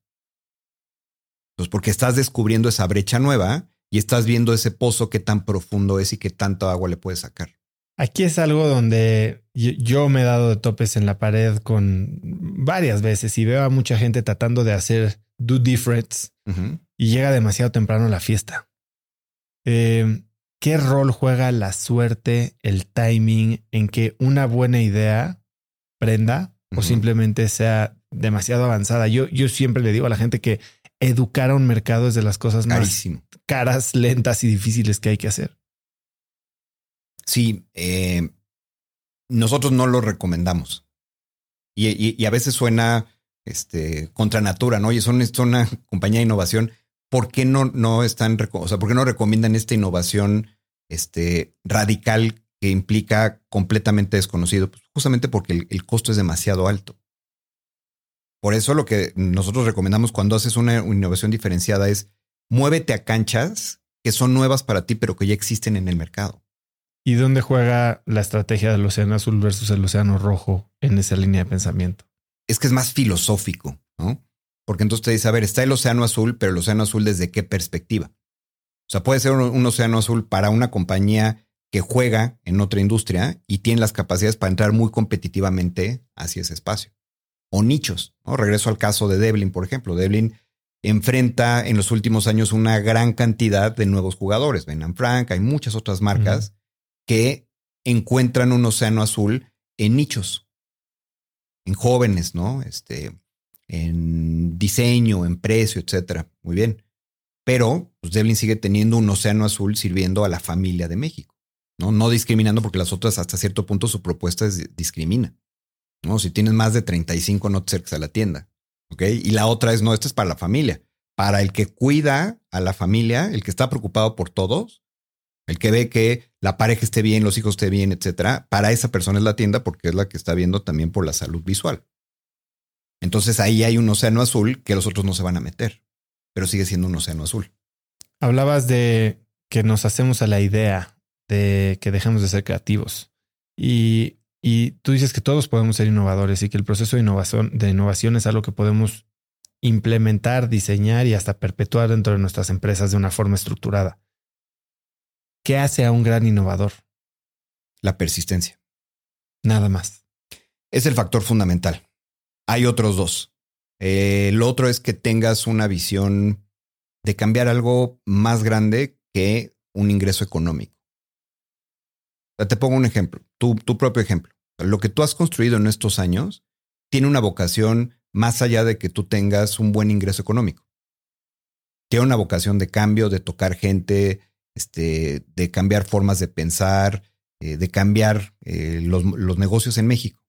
Pues porque estás descubriendo esa brecha nueva y estás viendo ese pozo que tan profundo es y qué tanta agua le puedes sacar. Aquí es algo donde yo me he dado de topes en la pared con varias veces y veo a mucha gente tratando de hacer do difference uh -huh. y llega demasiado temprano a la fiesta. Eh, ¿Qué rol juega la suerte, el timing en que una buena idea prenda uh -huh. o simplemente sea demasiado avanzada? Yo, yo siempre le digo a la gente que educar a un mercado es de las cosas Carísimo. más caras, lentas y difíciles que hay que hacer. Sí, eh, nosotros no lo recomendamos. Y, y- y a veces suena este, contra natura, ¿no? Oye, son, una compañía de innovación. ¿Por qué no, no están, o sea, por qué no recomiendan esta innovación este, radical que implica completamente desconocido? Pues justamente porque el costo es demasiado alto. Por eso lo que nosotros recomendamos cuando haces una innovación diferenciada es muévete a canchas que son nuevas para ti, pero que ya existen en el mercado. ¿Y dónde juega la estrategia del océano azul versus el océano rojo en esa línea de pensamiento? es que es más filosófico, ¿no? Porque entonces te dice, a ver, está el océano azul, pero el océano azul desde qué perspectiva. O sea, puede ser un, un océano azul para una compañía que juega en otra industria y tiene las capacidades para entrar muy competitivamente hacia ese espacio. O nichos, ¿no? Regreso al caso de Devlin, por ejemplo. Devlin enfrenta en los últimos años una gran cantidad de nuevos jugadores. Ben Frank, hay muchas otras marcas que encuentran un océano azul en nichos en jóvenes, ¿no? Este, en diseño, en precio, etcétera. Muy bien. Pero pues Devlin sigue teniendo un océano azul sirviendo a la familia de México, ¿no? No discriminando porque las otras hasta cierto punto su propuesta es discrimina. ¿no? Si tienes más de 35 no te acerques a la tienda, ¿ok? Y la otra es, no, esto es para la familia. Para el que cuida a la familia, el que está preocupado por todos, el que ve que la pareja esté bien, los hijos estén bien, etcétera, para esa persona es la tienda porque es la que está viendo también por la salud visual. Entonces ahí hay un océano azul que los otros no se van a meter, pero sigue siendo un océano azul. Hablabas de que nos hacemos a la idea de que dejemos de ser creativos. Y, y tú dices que todos podemos ser innovadores y que el proceso de innovación, de innovación es algo que podemos implementar, diseñar y hasta perpetuar dentro de nuestras empresas de una forma estructurada. ¿Qué hace a un gran innovador? La persistencia Nada más. es el factor fundamental. Hay otros dos. Eh, el otro es que tengas una visión de cambiar algo más grande que un ingreso económico. O sea, te pongo un ejemplo, tu, tu propio ejemplo. Lo que tú has construido en estos años tiene una vocación más allá de que tú tengas un buen ingreso económico. Tiene una vocación de cambio, de tocar gente, este, de cambiar formas de pensar, eh, de cambiar eh, los, negocios en México.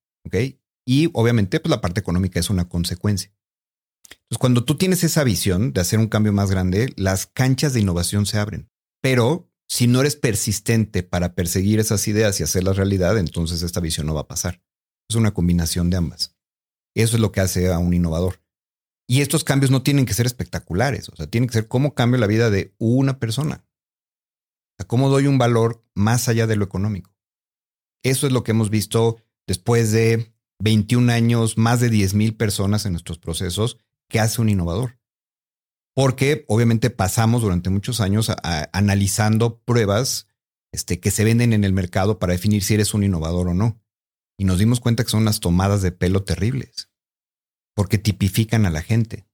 Y obviamente, pues la parte económica es una consecuencia. Entonces, cuando tú tienes esa visión de hacer un cambio más grande, las canchas de innovación se abren. Pero si no eres persistente para perseguir esas ideas y hacerlas realidad, entonces esta visión no va a pasar. Es una combinación de ambas. Eso es lo que hace a un innovador. Y estos cambios no tienen que ser espectaculares, o sea, tienen que ser cómo cambio la vida de una persona. Cómo doy un valor más allá de lo económico. Eso es lo que hemos visto después de 21 años, más de 10 mil personas en nuestros procesos, que hace un innovador. Porque obviamente pasamos durante muchos años a- analizando pruebas este, que se venden en el mercado para definir si eres un innovador o no. Y nos dimos cuenta que son unas tomadas de pelo terribles, porque tipifican a la gente.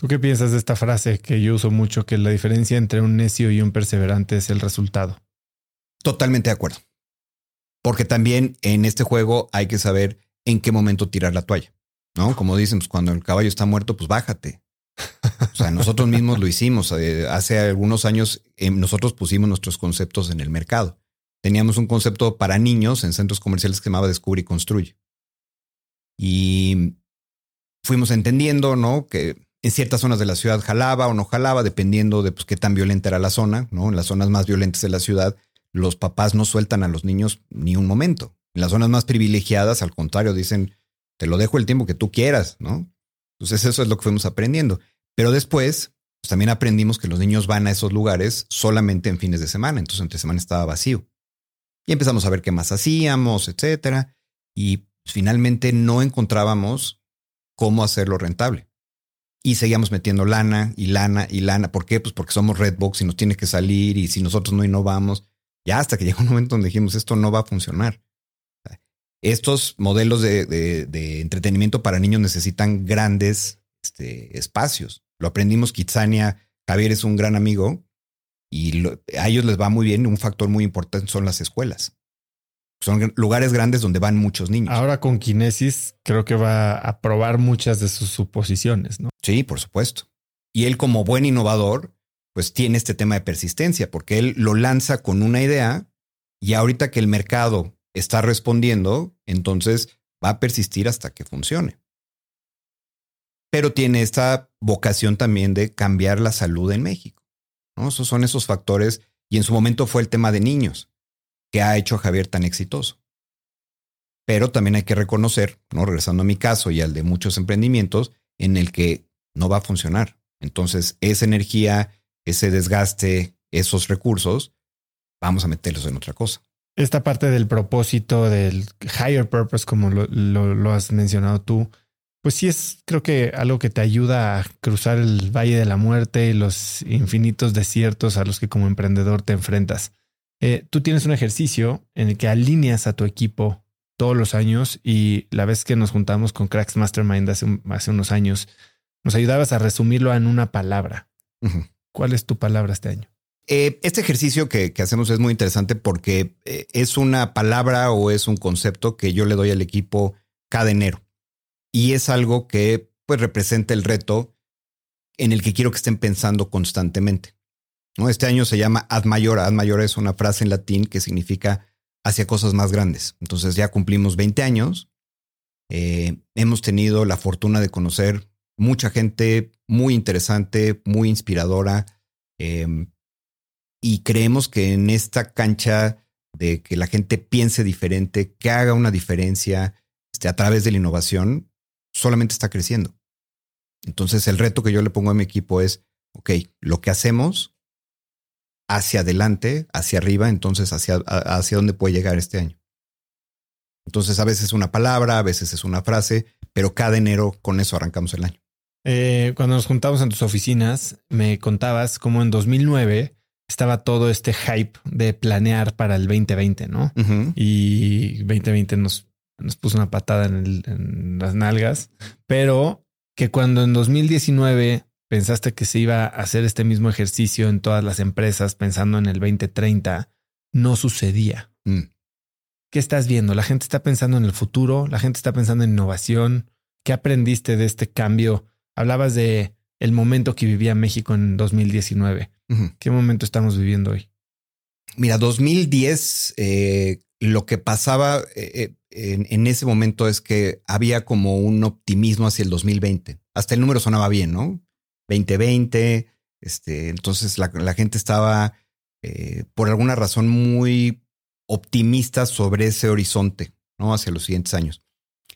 ¿Tú qué piensas de esta frase que yo uso mucho, que la diferencia entre un necio y un perseverante es el resultado? Totalmente de acuerdo. Porque también en este juego hay que saber en qué momento tirar la toalla. ¿No? Como dicen, pues cuando el caballo está muerto, pues bájate. O sea, nosotros mismos lo hicimos. Eh, hace algunos años eh, nosotros pusimos nuestros conceptos en el mercado. Teníamos un concepto para niños en centros comerciales que se llamaba Descubre y Construye. Y fuimos entendiendo, ¿no? Que en ciertas zonas de la ciudad jalaba o no jalaba, dependiendo de pues, qué tan violenta era la zona, ¿no? En las zonas más violentas de la ciudad, los papás no sueltan a los niños ni un momento. En las zonas más privilegiadas, al contrario, dicen, te lo dejo el tiempo que tú quieras, ¿no? Entonces eso es lo que fuimos aprendiendo. Pero después, pues también aprendimos que los niños van a esos lugares solamente en fines de semana, entonces entre semana estaba vacío. Y empezamos a ver qué más hacíamos, etcétera. Y finalmente no encontrábamos cómo hacerlo rentable. Y seguíamos metiendo lana y lana y lana. ¿Por qué? Pues porque somos Redbox y nos tiene que salir y si nosotros no innovamos, ya hasta que llegó un momento donde dijimos esto no va a funcionar. Estos modelos de, de- entretenimiento para niños necesitan grandes este, espacios. Lo aprendimos Kitsania, Javier es un gran amigo y a ellos les va muy bien. Un factor muy importante son las escuelas. Son lugares grandes donde van muchos niños. Ahora con Kinesis creo que va a probar muchas de sus suposiciones, ¿no? Sí, por supuesto. Y él como buen innovador, pues tiene este tema de persistencia, porque él lo lanza con una idea y ahorita que el mercado está respondiendo, entonces va a persistir hasta que funcione. Pero tiene esta vocación también de cambiar la salud en México. ¿no? Esos son esos factores. Y en su momento fue el tema de niños, que ha hecho a Javier tan exitoso. Pero también hay que reconocer, ¿no? regresando a mi caso y al de muchos emprendimientos, en el que no va a funcionar. Entonces, esa energía, ese desgaste, esos recursos, vamos a meterlos en otra cosa. Esta parte del propósito, del higher purpose, como lo, lo, has mencionado tú, pues sí es, creo que algo que te ayuda a cruzar el valle de la muerte y los infinitos desiertos a los que como emprendedor te enfrentas. Eh, tú tienes un ejercicio en el que alineas a tu equipo todos los años y la vez que nos juntamos con Cracks Mastermind hace, hace unos años, nos ayudabas a resumirlo en una palabra. ¿Cuál es tu palabra este año? Eh, este ejercicio que, hacemos es muy interesante porque eh, es una palabra o es un concepto que yo le doy al equipo cada enero. Y es algo que pues representa el reto en el que quiero que estén pensando constantemente. Este año se llama ad mayor. Ad mayor es una frase en latín que significa hacia cosas más grandes. Entonces ya cumplimos 20 años. Eh, hemos tenido la fortuna de conocer mucha gente muy interesante, muy inspiradora. Em, y creemos que en esta cancha de que la gente piense diferente, que haga una diferencia este, a través de la innovación, solamente está creciendo. Entonces el reto que yo le pongo a mi equipo es, ok, lo que hacemos hacia adelante, hacia arriba, entonces hacia, hacia dónde puede llegar este año. Entonces a veces es una palabra, a veces es una frase, pero cada enero con eso arrancamos el año. Eh, cuando nos juntamos en tus oficinas, me contabas cómo en 2009 estaba todo este hype de planear para el 2020, ¿no? Y 2020 nos, nos puso una patada en, las nalgas, pero que cuando en 2019 pensaste que se iba a hacer este mismo ejercicio en todas las empresas pensando en el 2030, no sucedía. Mm. ¿Qué estás viendo? La gente está pensando en el futuro, la gente está pensando en innovación. ¿Qué aprendiste de este cambio? Hablabas de el momento que vivía México en 2019. ¿Qué momento estamos viviendo hoy? Mira, 2010, eh, lo que pasaba eh, eh, en, ese momento es que había como un optimismo hacia el 2020. Hasta el número sonaba bien, ¿no? 2020, este, entonces la, gente estaba por alguna razón muy optimista sobre ese horizonte, ¿no? Hacia los siguientes años.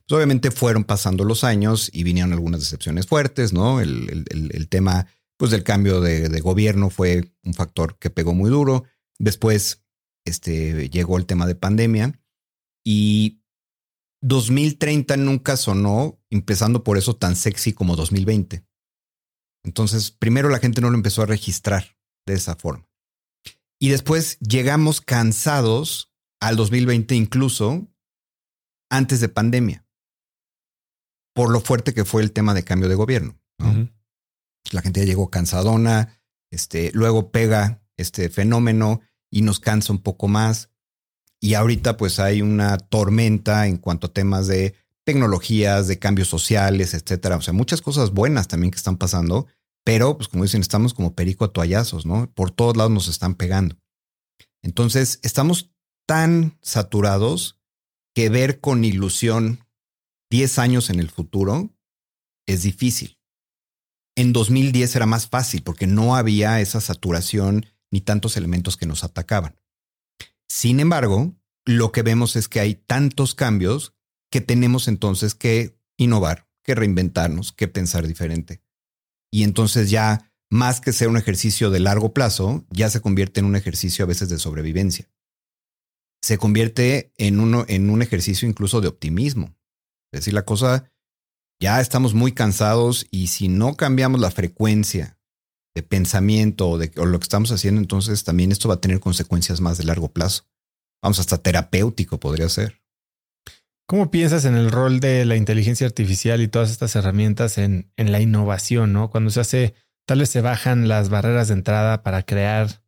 Pues obviamente fueron pasando los años y vinieron algunas decepciones fuertes, ¿no? El, el, tema pues del cambio de, gobierno fue un factor que pegó muy duro. Después este, llegó el tema de pandemia y 2030 nunca sonó, empezando por eso tan sexy como 2020. Entonces, primero la gente no lo empezó a registrar de esa forma. Y después llegamos cansados al 2020 incluso antes de pandemia, por lo fuerte que fue el tema de cambio de gobierno. ¿no? la gente ya llegó cansadona, este, luego pega este fenómeno y nos cansa un poco más. Y ahorita pues hay una tormenta en cuanto a temas de tecnologías, de cambios sociales, etcétera. O sea, muchas cosas buenas también que están pasando, pero pues como dicen, estamos como perico a toallazos, ¿no? Por todos lados nos están pegando. Entonces, estamos tan saturados que ver con ilusión 10 años en el futuro es difícil. En 2010 era más fácil porque no había esa saturación ni tantos elementos que nos atacaban. Sin embargo, lo que vemos es que hay tantos cambios que tenemos entonces que innovar, que reinventarnos, que pensar diferente. Y entonces ya, más que ser un ejercicio de largo plazo, ya se convierte en un ejercicio a veces de sobrevivencia. Se convierte en, uno, en un ejercicio incluso de optimismo. Es decir, la cosa ya estamos muy cansados y si no cambiamos la frecuencia de pensamiento o de lo que estamos haciendo, entonces también esto va a tener consecuencias más de largo plazo. Vamos, hasta terapéutico podría ser. ¿Cómo piensas en el rol de la inteligencia artificial y todas estas herramientas en, en la innovación, no? Cuando se hace, tal vez se bajan las barreras de entrada para crear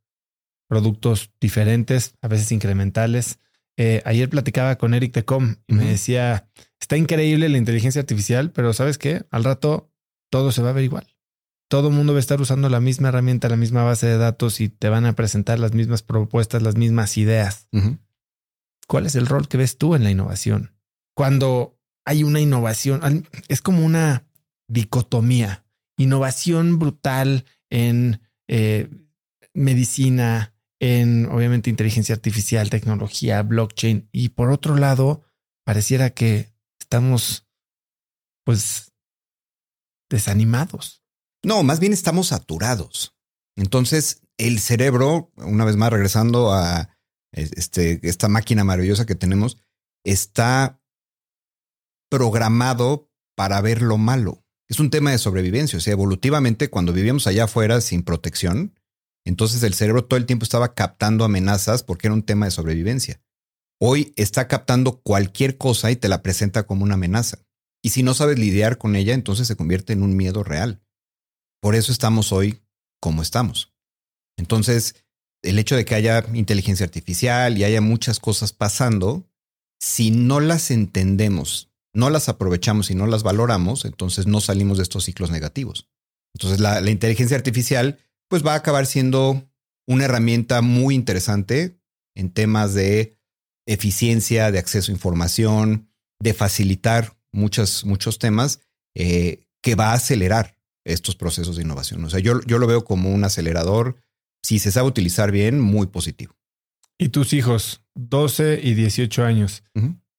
productos diferentes, a veces incrementales. Eh, ayer platicaba con Eric Tecom y me decía, está increíble la inteligencia artificial, pero ¿sabes qué? Al rato todo se va a ver igual. todo el mundo va a estar usando la misma herramienta, la misma base de datos y te van a presentar las mismas propuestas, las mismas ideas. ¿Cuál es el rol que ves tú en la innovación? Cuando hay una innovación, es como una dicotomía, innovación brutal en eh, medicina, en obviamente inteligencia artificial, tecnología, blockchain, y por otro lado, pareciera que estamos pues desanimados. No, más bien estamos saturados. Entonces, el cerebro, una vez más regresando a este, esta máquina maravillosa que tenemos, está programado para ver lo malo. Es un tema de sobrevivencia. O sea, evolutivamente, cuando vivíamos allá afuera sin protección, entonces el cerebro todo el tiempo estaba captando amenazas porque era un tema de sobrevivencia. Hoy está captando cualquier cosa y te la presenta como una amenaza. Y si no sabes lidiar con ella, entonces se convierte en un miedo real. Por eso estamos hoy como estamos. Entonces, el hecho de que haya inteligencia artificial y haya muchas cosas pasando, si no las entendemos, no las aprovechamos y no las valoramos, entonces no salimos de estos ciclos negativos. Entonces, la, la inteligencia artificial pues va a acabar siendo una herramienta muy interesante en temas de eficiencia, de acceso a información, de facilitar muchos, muchos temas eh, que va a acelerar estos procesos de innovación. O sea, yo, yo lo veo como un acelerador, si se sabe utilizar bien, muy positivo. ¿Y tus hijos, 12 y 18 años,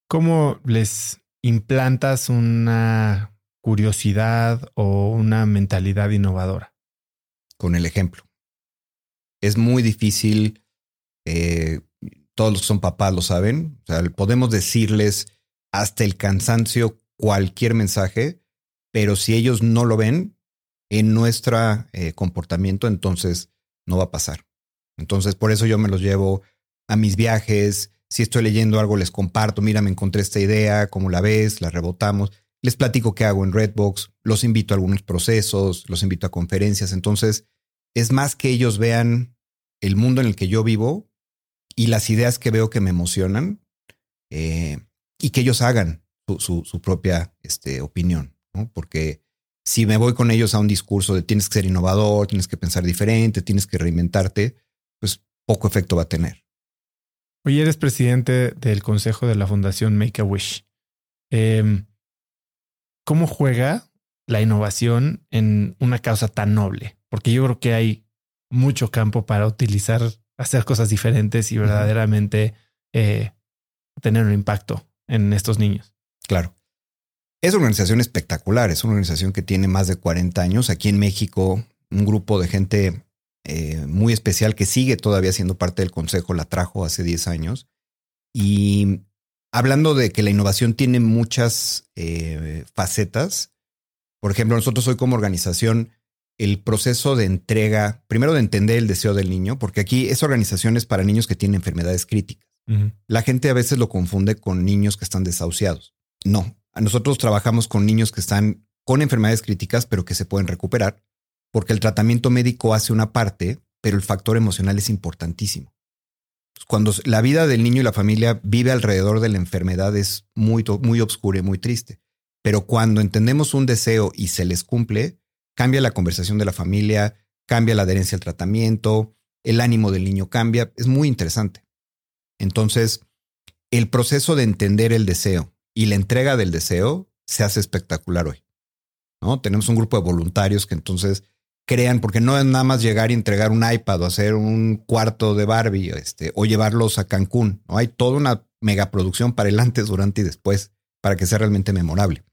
cómo les implantas una curiosidad o una mentalidad innovadora? con el ejemplo. Es muy difícil, eh, todos los que son papás lo saben, o sea, podemos decirles hasta el cansancio cualquier mensaje, pero si ellos no lo ven en nuestro eh, comportamiento, entonces no va a pasar. Entonces, por eso yo me los llevo a mis viajes. Si estoy leyendo algo, les comparto, mira, me encontré esta idea, ¿cómo la ves? La rebotamos. Les platico qué hago en Redbox, los invito a algunos procesos, los invito a conferencias. Entonces, es más que ellos vean el mundo en el que yo vivo y las ideas que veo que me emocionan eh, y que ellos hagan su, propia este, opinión, Porque si me voy con ellos a un discurso de tienes que ser innovador, tienes que pensar diferente, tienes que reinventarte, pues poco efecto va a tener. Hoy eres presidente del consejo de la Fundación Make a Wish. Em, ¿Cómo juega la innovación en una causa tan noble? Porque yo creo que hay mucho campo para utilizar, hacer cosas diferentes y verdaderamente eh, tener un impacto en estos niños. Claro. Es una organización espectacular, es una organización que tiene más de 40 años. Aquí en México, un grupo de gente eh, muy especial que sigue todavía siendo parte del consejo, la trajo hace 10 años. Y hablando de que la innovación tiene muchas eh, facetas, por ejemplo, nosotros hoy como organización, el proceso de entrega, primero de entender el deseo del niño, porque aquí es organizaciones para niños que tienen enfermedades críticas. La gente a veces lo confunde con niños que están desahuciados. No, nosotros trabajamos con niños que están con enfermedades críticas, pero que se pueden recuperar, porque el tratamiento médico hace una parte, pero el factor emocional es importantísimo. Cuando la vida del niño y la familia vive alrededor de la enfermedad es muy, muy oscura y muy triste. Pero cuando entendemos un deseo y se les cumple, cambia la conversación de la familia, cambia la adherencia al tratamiento, el ánimo del niño cambia. Es muy interesante. Entonces, el proceso de entender el deseo y la entrega del deseo se hace espectacular hoy. ¿no? Tenemos un grupo de voluntarios que entonces crean, porque no es nada más llegar y entregar un iPad o hacer un cuarto de Barbie este, o llevarlos a Cancún. ¿no? Hay toda una megaproducción para el antes, durante y después para que sea realmente memorable.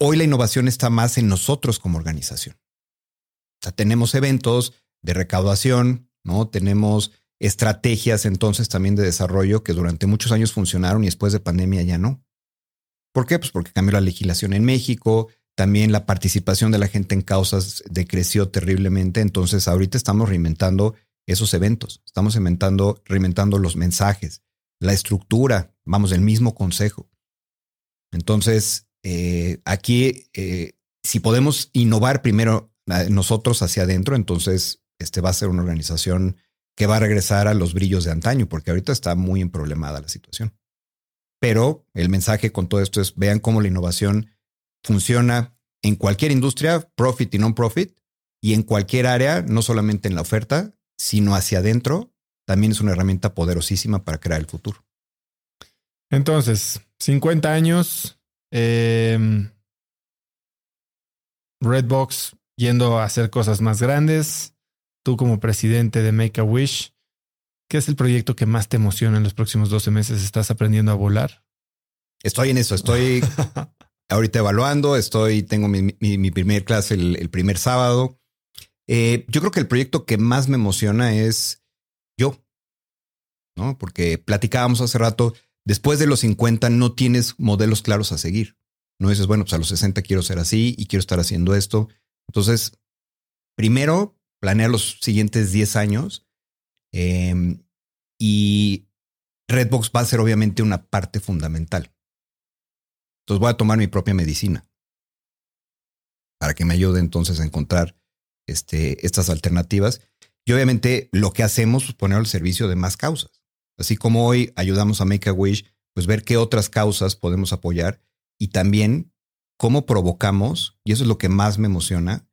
Hoy la innovación está más en nosotros como organización. O sea, tenemos eventos de recaudación, ¿no? Tenemos estrategias entonces también de desarrollo que durante muchos años funcionaron y después de pandemia ya no. ¿Por qué? Pues porque cambió la legislación en México, también la participación de la gente en causas decreció terriblemente, entonces ahorita estamos reinventando esos eventos, estamos inventando, reinventando los mensajes, la estructura, vamos, del mismo consejo. Entonces, eh, aquí, eh, si podemos innovar primero nosotros hacia adentro, entonces este va a ser una organización que va a regresar a los brillos de antaño, porque ahorita está muy emproblemada la situación. Pero el mensaje con todo esto es, vean cómo la innovación funciona en cualquier industria, profit y non-profit, y en cualquier área, no solamente en la oferta, sino hacia adentro, también es una herramienta poderosísima para crear el futuro. Entonces, 50 años, em, Redbox yendo a hacer cosas más grandes, tú como presidente de Make a Wish, ¿qué es el proyecto que más te emociona en los próximos 12 meses? ¿Estás aprendiendo a volar? Estoy en eso, estoy ahorita evaluando, estoy, tengo mi, primer clase el, primer sábado. Eh, yo creo que el proyecto que más me emociona es yo, ¿no? Porque platicábamos hace rato, después de los 50 no tienes modelos claros a seguir. No dices, bueno, pues a los 60 quiero ser así y quiero estar haciendo esto. Entonces, primero, planea los siguientes 10 años em, y Redbox va a ser obviamente una parte fundamental. Entonces voy a tomar mi propia medicina para que me ayude entonces a encontrar este, estas alternativas. Y obviamente lo que hacemos es poner al servicio de más causas. Así como hoy ayudamos a Make a Wish, pues ver qué otras causas podemos apoyar y también cómo provocamos, y eso es lo que más me emociona,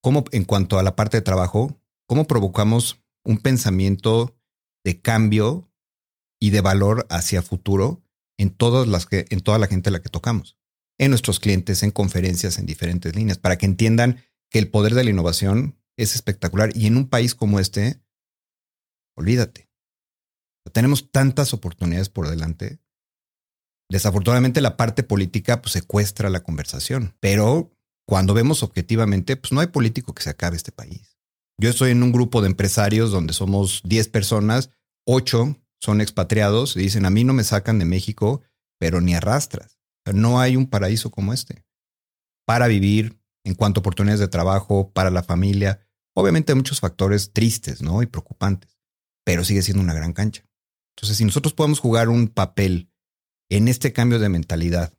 cómo en cuanto a la parte de trabajo, cómo provocamos un pensamiento de cambio y de valor hacia futuro en todas las que, en toda la gente a la que tocamos, en nuestros clientes, en conferencias, en diferentes líneas, para que entiendan que el poder de la innovación es espectacular y en un país como este, olvídate. Tenemos tantas oportunidades por delante Desafortunadamente la parte política pues, secuestra la conversación, pero cuando vemos objetivamente, pues no hay político que se acabe este país. Yo estoy en un grupo de empresarios donde somos 10 personas, 8 son expatriados y dicen, a mí no me sacan de México, pero ni arrastras. no hay un paraíso como este para vivir en cuanto a oportunidades de trabajo, para la familia. Obviamente hay muchos factores tristes, ¿no? Y preocupantes, pero sigue siendo una gran cancha. Entonces, si nosotros podemos jugar un papel en este cambio de mentalidad,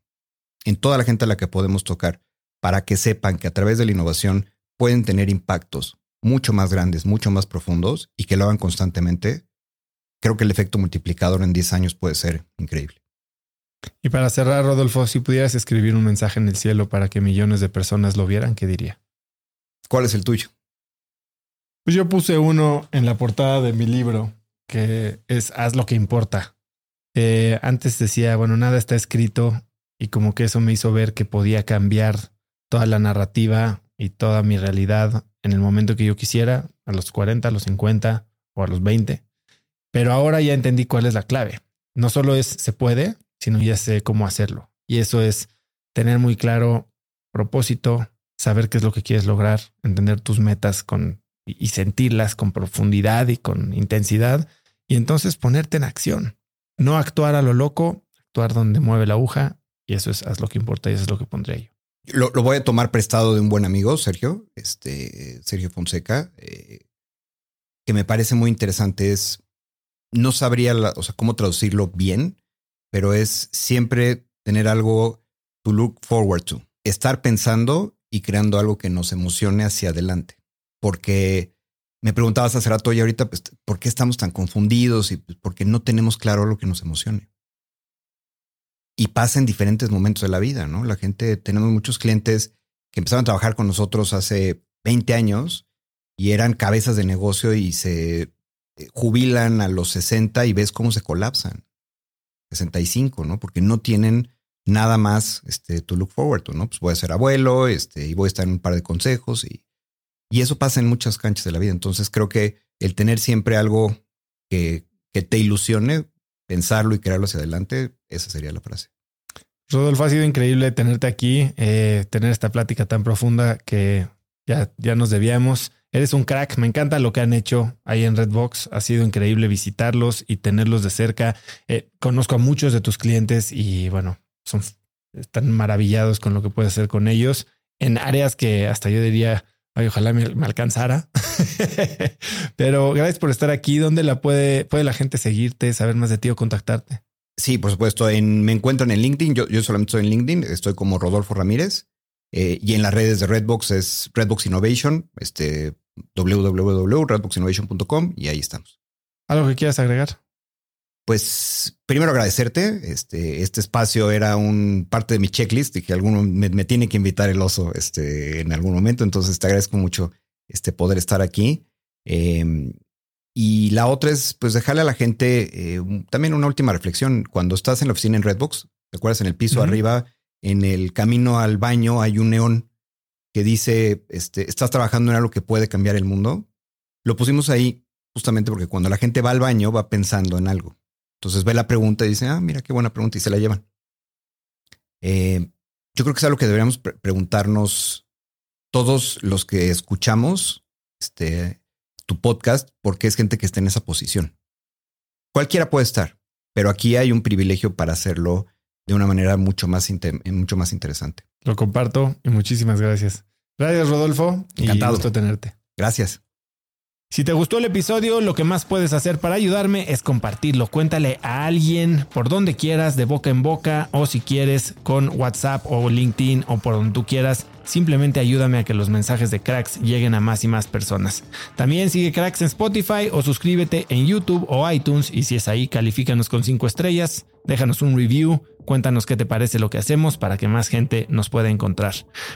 en toda la gente a la que podemos tocar, para que sepan que a través de la innovación pueden tener impactos mucho más grandes, mucho más profundos y que lo hagan constantemente, creo que el efecto multiplicador en 10 años puede ser increíble. Y para cerrar, Rodolfo, si pudieras escribir un mensaje en el cielo para que millones de personas lo vieran, ¿qué diría? ¿Cuál es el tuyo? Pues yo puse uno en la portada de mi libro, que es Haz lo que importa. Eh, antes decía, bueno, nada está escrito y como que eso me hizo ver que podía cambiar toda la narrativa y toda mi realidad en el momento que yo quisiera, a los 40, a los 50 o a los 20. Pero ahora ya entendí cuál es la clave. No solo es se puede, sino ya sé cómo hacerlo. Y eso es tener muy claro propósito, saber qué es lo que quieres lograr, entender tus metas con y sentirlas con profundidad y con intensidad y entonces ponerte en acción. No actuar a lo loco, actuar donde mueve la aguja y eso es, lo que importa y eso es lo que pondré yo. Lo, voy a tomar prestado de un buen amigo, Sergio, este, Sergio Fonseca, eh, que me parece muy interesante. Es, no sabría o sea, cómo traducirlo bien, pero es siempre tener algo to look forward to. Estar pensando y creando algo que nos emocione hacia adelante. Porque me preguntabas hace rato y ahorita, pues, ¿por qué estamos tan confundidos y pues, por qué no tenemos claro lo que nos emocione? Y pasa en diferentes momentos de la vida, ¿no? La gente, tenemos muchos clientes que empezaron a trabajar con nosotros hace 20 años y eran cabezas de negocio y se jubilan a los 60 y ves cómo se colapsan. 65, ¿no? Porque no tienen nada más este, to look forward to, ¿no? Pues voy a ser abuelo este, y voy a estar en un par de consejos y y eso pasa en muchas canchas de la vida. Entonces creo que el tener siempre algo que, que te ilusione, pensarlo y crearlo hacia adelante, esa sería la frase. Rodolfo, ha sido increíble tenerte aquí, eh, tener esta plática tan profunda que ya, ya nos debíamos. Eres un crack, me encanta lo que han hecho ahí en Redbox. Ha sido increíble visitarlos y tenerlos de cerca. Eh, conozco a muchos de tus clientes y bueno, son, están maravillados con lo que puedes hacer con ellos en áreas que hasta yo diría Ay, ojalá me, alcanzara. Pero gracias por estar aquí. ¿Dónde la puede, puede la gente seguirte, saber más de ti o contactarte? Sí, por supuesto. En, me encuentro en LinkedIn. Yo, yo solamente estoy en LinkedIn. Estoy como Rodolfo Ramírez. Eh, y en las redes de Redbox es Redbox Innovation, este www.redboxinnovation.com y ahí estamos. ¿Algo que quieras agregar? pues primero agradecerte. Este, este espacio era un parte de mi checklist y que alguno me, tiene que invitar el oso este, en algún momento. Entonces te agradezco mucho este, poder estar aquí. Em, y la otra es pues dejarle a la gente eh, también una última reflexión. Cuando estás en la oficina en Redbox, ¿te acuerdas? En el piso arriba, en el camino al baño hay un neón que dice, este, estás trabajando en algo que puede cambiar el mundo. Lo pusimos ahí justamente porque cuando la gente va al baño va pensando en algo. Entonces ve la pregunta y dice, ah, mira qué buena pregunta y se la llevan. Eh, yo creo que es algo que deberíamos preguntarnos todos los que escuchamos este, tu podcast, porque es gente que está en esa posición. Cualquiera puede estar, pero aquí hay un privilegio para hacerlo de una manera mucho más, mucho más interesante. Lo comparto y muchísimas gracias. Gracias, Rodolfo. Encantado. Y gusto tenerte. Gracias. Si te gustó el episodio, lo que más puedes hacer para ayudarme es compartirlo. Cuéntale a alguien por donde quieras, de boca en boca, o si quieres con WhatsApp o LinkedIn o por donde tú quieras. Simplemente ayúdame a que los mensajes de Cracks lleguen a más y más personas. También sigue Cracks en Spotify o suscríbete en YouTube o iTunes y si es ahí, califícanos con 5 estrellas, déjanos un review, cuéntanos qué te parece lo que hacemos para que más gente nos pueda encontrar.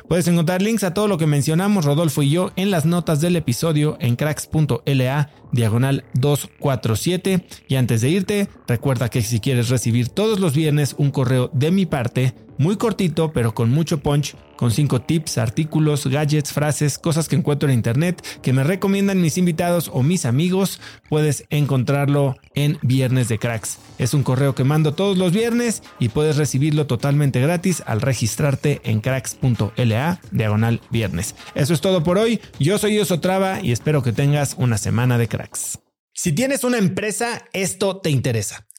Puedes encontrar links a todo lo que mencionamos Rodolfo y yo en las notas del episodio en cracks.la diagonal 247 y antes de irte, recuerda que si quieres recibir todos los viernes un correo de mi parte, muy cortito pero con mucho punch, con 5 tips, artículos, gadgets, frases, cosas que encuentro en internet que me recomiendan mis invitados o mis amigos, puedes encontrarlo en Viernes de Cracks. Es un correo que mando todos los viernes y puedes recibirlo totalmente gratis al registrarte en cracks.la diagonal viernes. Eso es todo por hoy. Yo soy Osotrava y espero que tengas una semana de cracks. Si tienes una empresa, esto te interesa.